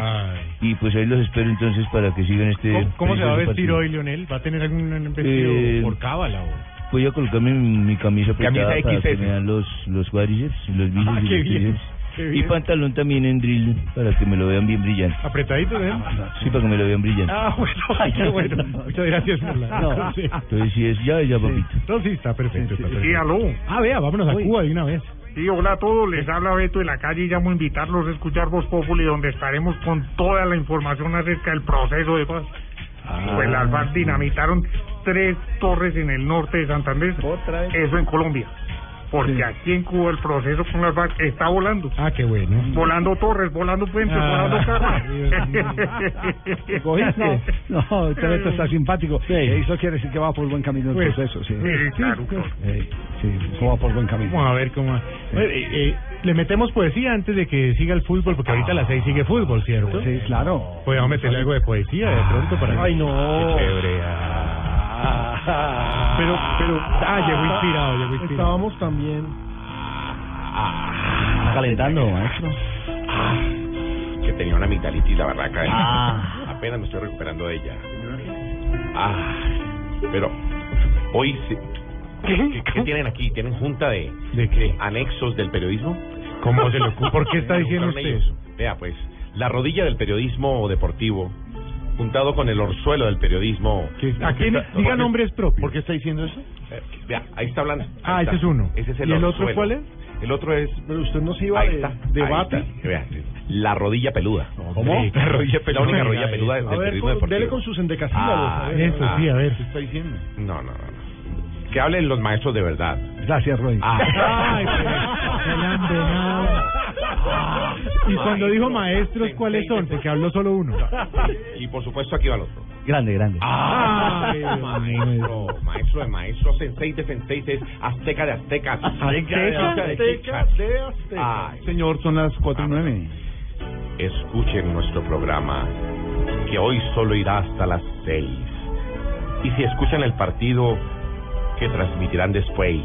Y pues ahí los espero entonces para que sigan este. ¿Cómo, cómo se va a vestir hoy, Lionel? ¿Va a tener algún vestido Eh, por cábala o...? Voy a colocarme mi, mi camisa Camisa para que me dan los, los cuádriceps, los bíceps Ah, y qué los Y pantalón también en drill para que me lo vean bien brillante. ¿Apretadito, ¿eh? Sí, para que me lo vean brillante. Ah, bueno, ay, qué bueno. Muchas gracias. No. Sí. Entonces, si es ya, ya, papito. No, sí, está perfecto. está perfecto. Sí, aló. Ah, vea, vámonos a Cuba de una vez. Sí, hola a todos, les habla Beto de la calle y llamo a invitarlos a escuchar Voz Populi, donde estaremos con toda la información acerca del proceso de paz. Pues las FARC dinamitaron tres torres en el norte de Santander. Eso en Colombia. Porque aquí en Cuba el proceso con las FARC está volando. Ah, qué bueno. Volando torres, volando puentes, Ah, volando carros. ¿Cogiste? No, usted está simpático. Eh, Eso quiere decir que va por buen camino el Pues, proceso, sí. sí, claro, claro. Eh, sí, eso va por buen camino. Vamos a ver cómo... Eh, eh, le metemos poesía antes de que siga el fútbol, porque ahorita a las seis sigue fútbol, ¿cierto? Sí, claro. Podemos meterle algo de poesía de pronto para... Ay, no. Qué chévere. ah. Pero, pero... Ah, llegó inspirado, llegó inspirado. Estábamos también. Está calentando, maestro. que tenía una amigdalitis la barraca. Ah. Apenas me estoy recuperando de ella. Ah, pero hoy sí. ¿Qué, qué tienen aquí? ¿Tienen junta de, ¿De qué? anexos del periodismo? ¿Cómo se le ocurre? ¿Por qué está diciendo usted ellos. Vea, pues, la rodilla del periodismo deportivo, juntado con el orzuelo del periodismo. ¿A quién? Diga nombres propios. ¿Por qué está diciendo eso? vea, ahí está hablando. Ah, Ahí ese está. es uno. Ese es el ¿Y el otro orzuelo. cuál es? El otro es. Pero usted no se iba Ahí de está, debate. está. Vea, la rodilla peluda. ¿Cómo? La rodilla peluda. La única rodilla peluda del A ver, periodismo con- deportivo. dele con sus endecasílabos, Ah. Eso, sí, a ver. ¿Qué está diciendo? No, no, no. Que hablen los maestros de verdad. Gracias, Roy. Ay, pero el andenado. Y cuando dijo maestros, ¿cuáles son? Porque habló solo uno. Y por supuesto aquí va el otro. Grande, grande. Ay, maestro, maestro de maestros, sensei de senseis, es azteca de aztecas. Azteca de aztecas. de aztecas. Ay, Señor, son las cuatro y nueve. escuchen nuestro programa, que hoy solo irá hasta las seis. Y si escuchan el partido, que transmitirán después.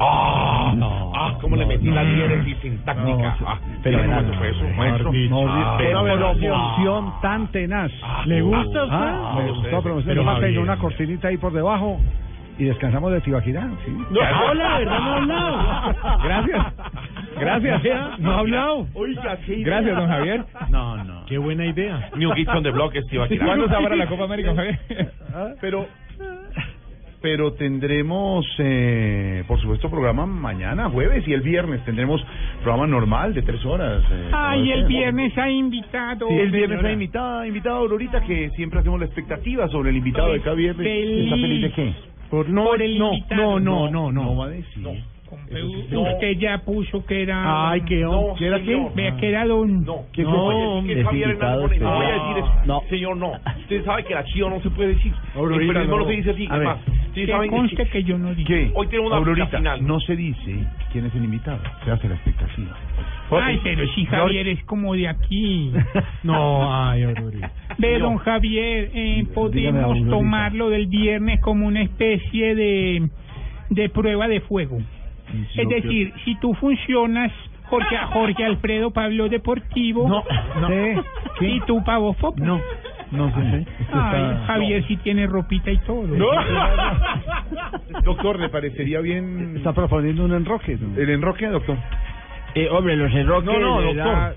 ¡Ah! ¡Ah! ¿Cómo le metí la diéresis sintáctica? No, ah, fenomenal. ¿cómo fue eso, maestro? No, Ah, pero- promoción tan tenaz. ¿Le gusta a usted? Ah, me gustó, pero Pero pero más Javier. una cortinita ahí por debajo y descansamos de Tibaquirá, ¿sí? No, hola, ¿verdad? No ha hablado. Gracias. Gracias. No ha hablado. Oiga. Gracias, don Javier. No, no. Qué buena idea. New Kids on the Block, Steve Aquila. ¿Cuándo se abra la Copa América, Javier? Pero, pero tendremos, eh, por supuesto, programa mañana, jueves, y el viernes tendremos programa normal de tres horas. eh, Ay, como el viernes ha invitado. Sí, el viernes hay invitada, invitada Aurorita, que siempre hacemos la expectativa sobre el invitado de cada viernes. Feliz. ¿Está feliz de qué? Por no, Por el no, invitado. no, no, no, no. va a decir. Usted ya puso que era. Ay, qué No, ¿Qué era qué? Vea que era don. No, ¿Qué no, que Es Javier Hernández Bonet. No voy a decir eso. No. Señor, no. Usted sabe que la chío no se puede decir. Aurorita, el periodismo no. no. se dice así. Además, ustedes Que saben conste que yo no dije. ¿Qué? Hoy tenemos una Aurorita, final. no se dice quién es el invitado, se hace la expectativa. Ay, pero si Javier es como de aquí. No, ay, Aurorita. Ve, don Javier, eh, podemos tomarlo del viernes como una especie de de prueba de fuego. Es decir, si tú funcionas, Jorge, Jorge Alfredo Pablo Deportivo. No, no. Y tú, Pavo Fop. No, no sé. Ay, Javier sí tiene ropita y todo. Doctor, ¿le parecería bien Está proponiendo un enroque. ¿no? el enroque, doctor? Eh, hombre, los enroques. No, no, doctor. la-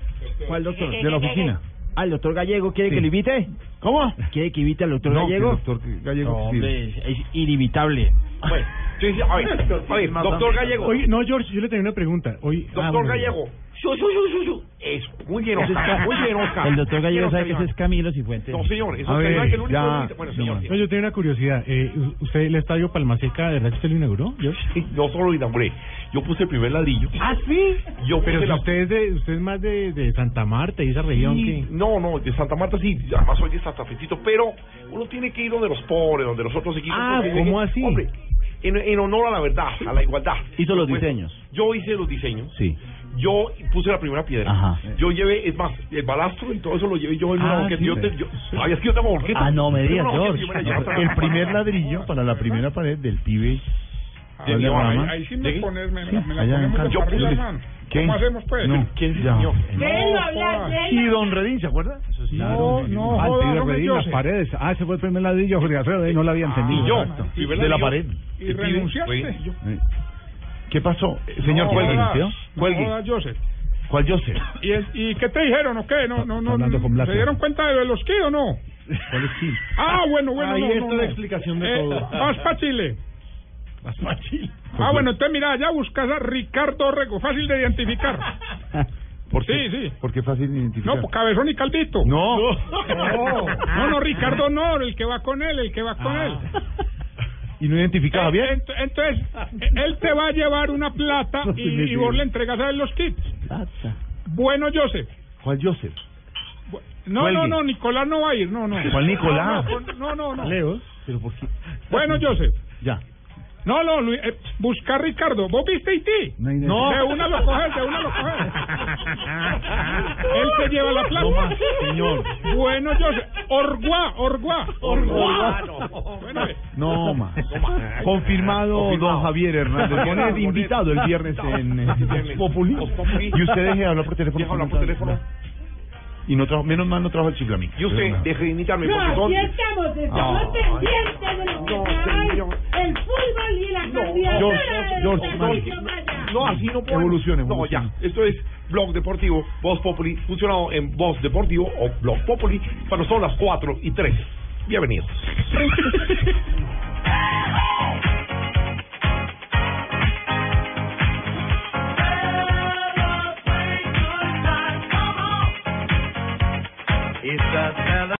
¿Cuál doctor? De la oficina. Ah, el doctor Gallego, ¿quiere Sí. que lo invite? ¿Cómo? ¿Quiere que invite al doctor No, Gallego? que el doctor Gallego No, hombre, es inimitable. Bueno, sí, sí, a ver, a ver, doctor Gallego. Oye, no, George, yo le tenía una pregunta. Oye, Doctor ah, bueno. Gallego. Su, su, su, su, su. Eso, muy bien, Oscar. Muy bien, Oscar. El doctor Gallego sabe que ese es Camilo Cifuentes. No, señor, eso A es ver, que el único ya. Bueno, señor. No, yo tengo una curiosidad. Eh, ¿Usted el estadio Palmaseca, de verdad que usted lo inauguró, George? Sí, no solo lo inauguré, yo puse el primer ladrillo. ¿Ah, sí? Yo Pero si la- usted es, de, usted es más de, de Santa Marta y esa región Sí, que... No, no, de Santa Marta sí, además soy de Santa Fecito, pero uno tiene que ir donde los pobres, donde los otros equipos. Ah, ¿cómo así? Hombre, en, en honor a la verdad, a la igualdad. Hizo los Pues, diseños. Yo hice los diseños. Sí. Yo puse la primera piedra. Ajá. Yo llevé, es más, el balastro y todo eso lo llevé yo en una Ah, sí. Yo te- yo- ay, es que yo tengo banqueta. Ah, no me digas, George. la El primer ladrillo para la primera pared del pibe. Ahí sí me pones, me, Sí, me la Cali. ¿Cómo hacemos, pues? No, ¿quién ya. No, jodas. Y don Redín, ¿se acuerda? No, no, Ah, el joda, pibe no me Redín, las paredes. Ah, ese fue el primer ladrillo, Jorge Alfredo, eh, no lo había entendido. Y yo, Exacto. primer De la pared. ¿Y renunciaste? ¿Qué pasó? Eh, Señor, No, cuelgue. jodas, ¿sí? no Cuelgue. jodas, Joseph. ¿Cuál Joseph? ¿Y, es- ¿Y qué te dijeron o qué? No, no, no. hablando con. ¿Se dieron cuenta de los kids o no? ¿Cuál es Gil? Ah, bueno, bueno, Ahí no, está no, la no. explicación de Eh, todo. Vas para Chile. Más fácil. Ah, bueno, entonces mira, ya buscas a Ricardo Rego, fácil de identificar. ¿Por Sí, qué? sí. Porque es fácil identificar. No, pues cabezón y caldito. No. No, no, no, Ricardo no, el que va con él, el que va con él. ¿Y no identificaba bien? Ent- Entonces, él te va a llevar una plata y, y vos le entregas a él los kits. Bueno, Joseph. ¿Cuál Joseph? No, Cuelgue. no, no, Nicolás no va a ir, no, no. ¿Cuál Nicolás? No, no, no. no. Leo. ¿Pero por qué? Bueno, Joseph. Ya. No, no, Luis, eh, busca a Ricardo. ¿Vos viste Haití? No hay No. De una lo coges, de una lo coges. Él se lleva la plata. No más, señor. Bueno, Joseph. Orguá, Orguá. Orguá. Bueno, No más. Confirmado, don Javier Hernández Confirmado. Bonet, invitado el viernes en eh, Populi. Y usted deje de hablar por teléfono. Deja hablar por teléfono. Y no trajo, menos mal no trajo el chiflamín. Y usted, deje de imitarme porque son... estamos, estamos pendientes de lo No, señor. el fútbol y la George, George, No, no, no, así no puedo. Evolucione, No, ya. Esto es Blog Deportivo, Voz Populi, funcionado en Voz Deportivo o Blog Populi, cuando son las 4 y 3. Bienvenidos. It's a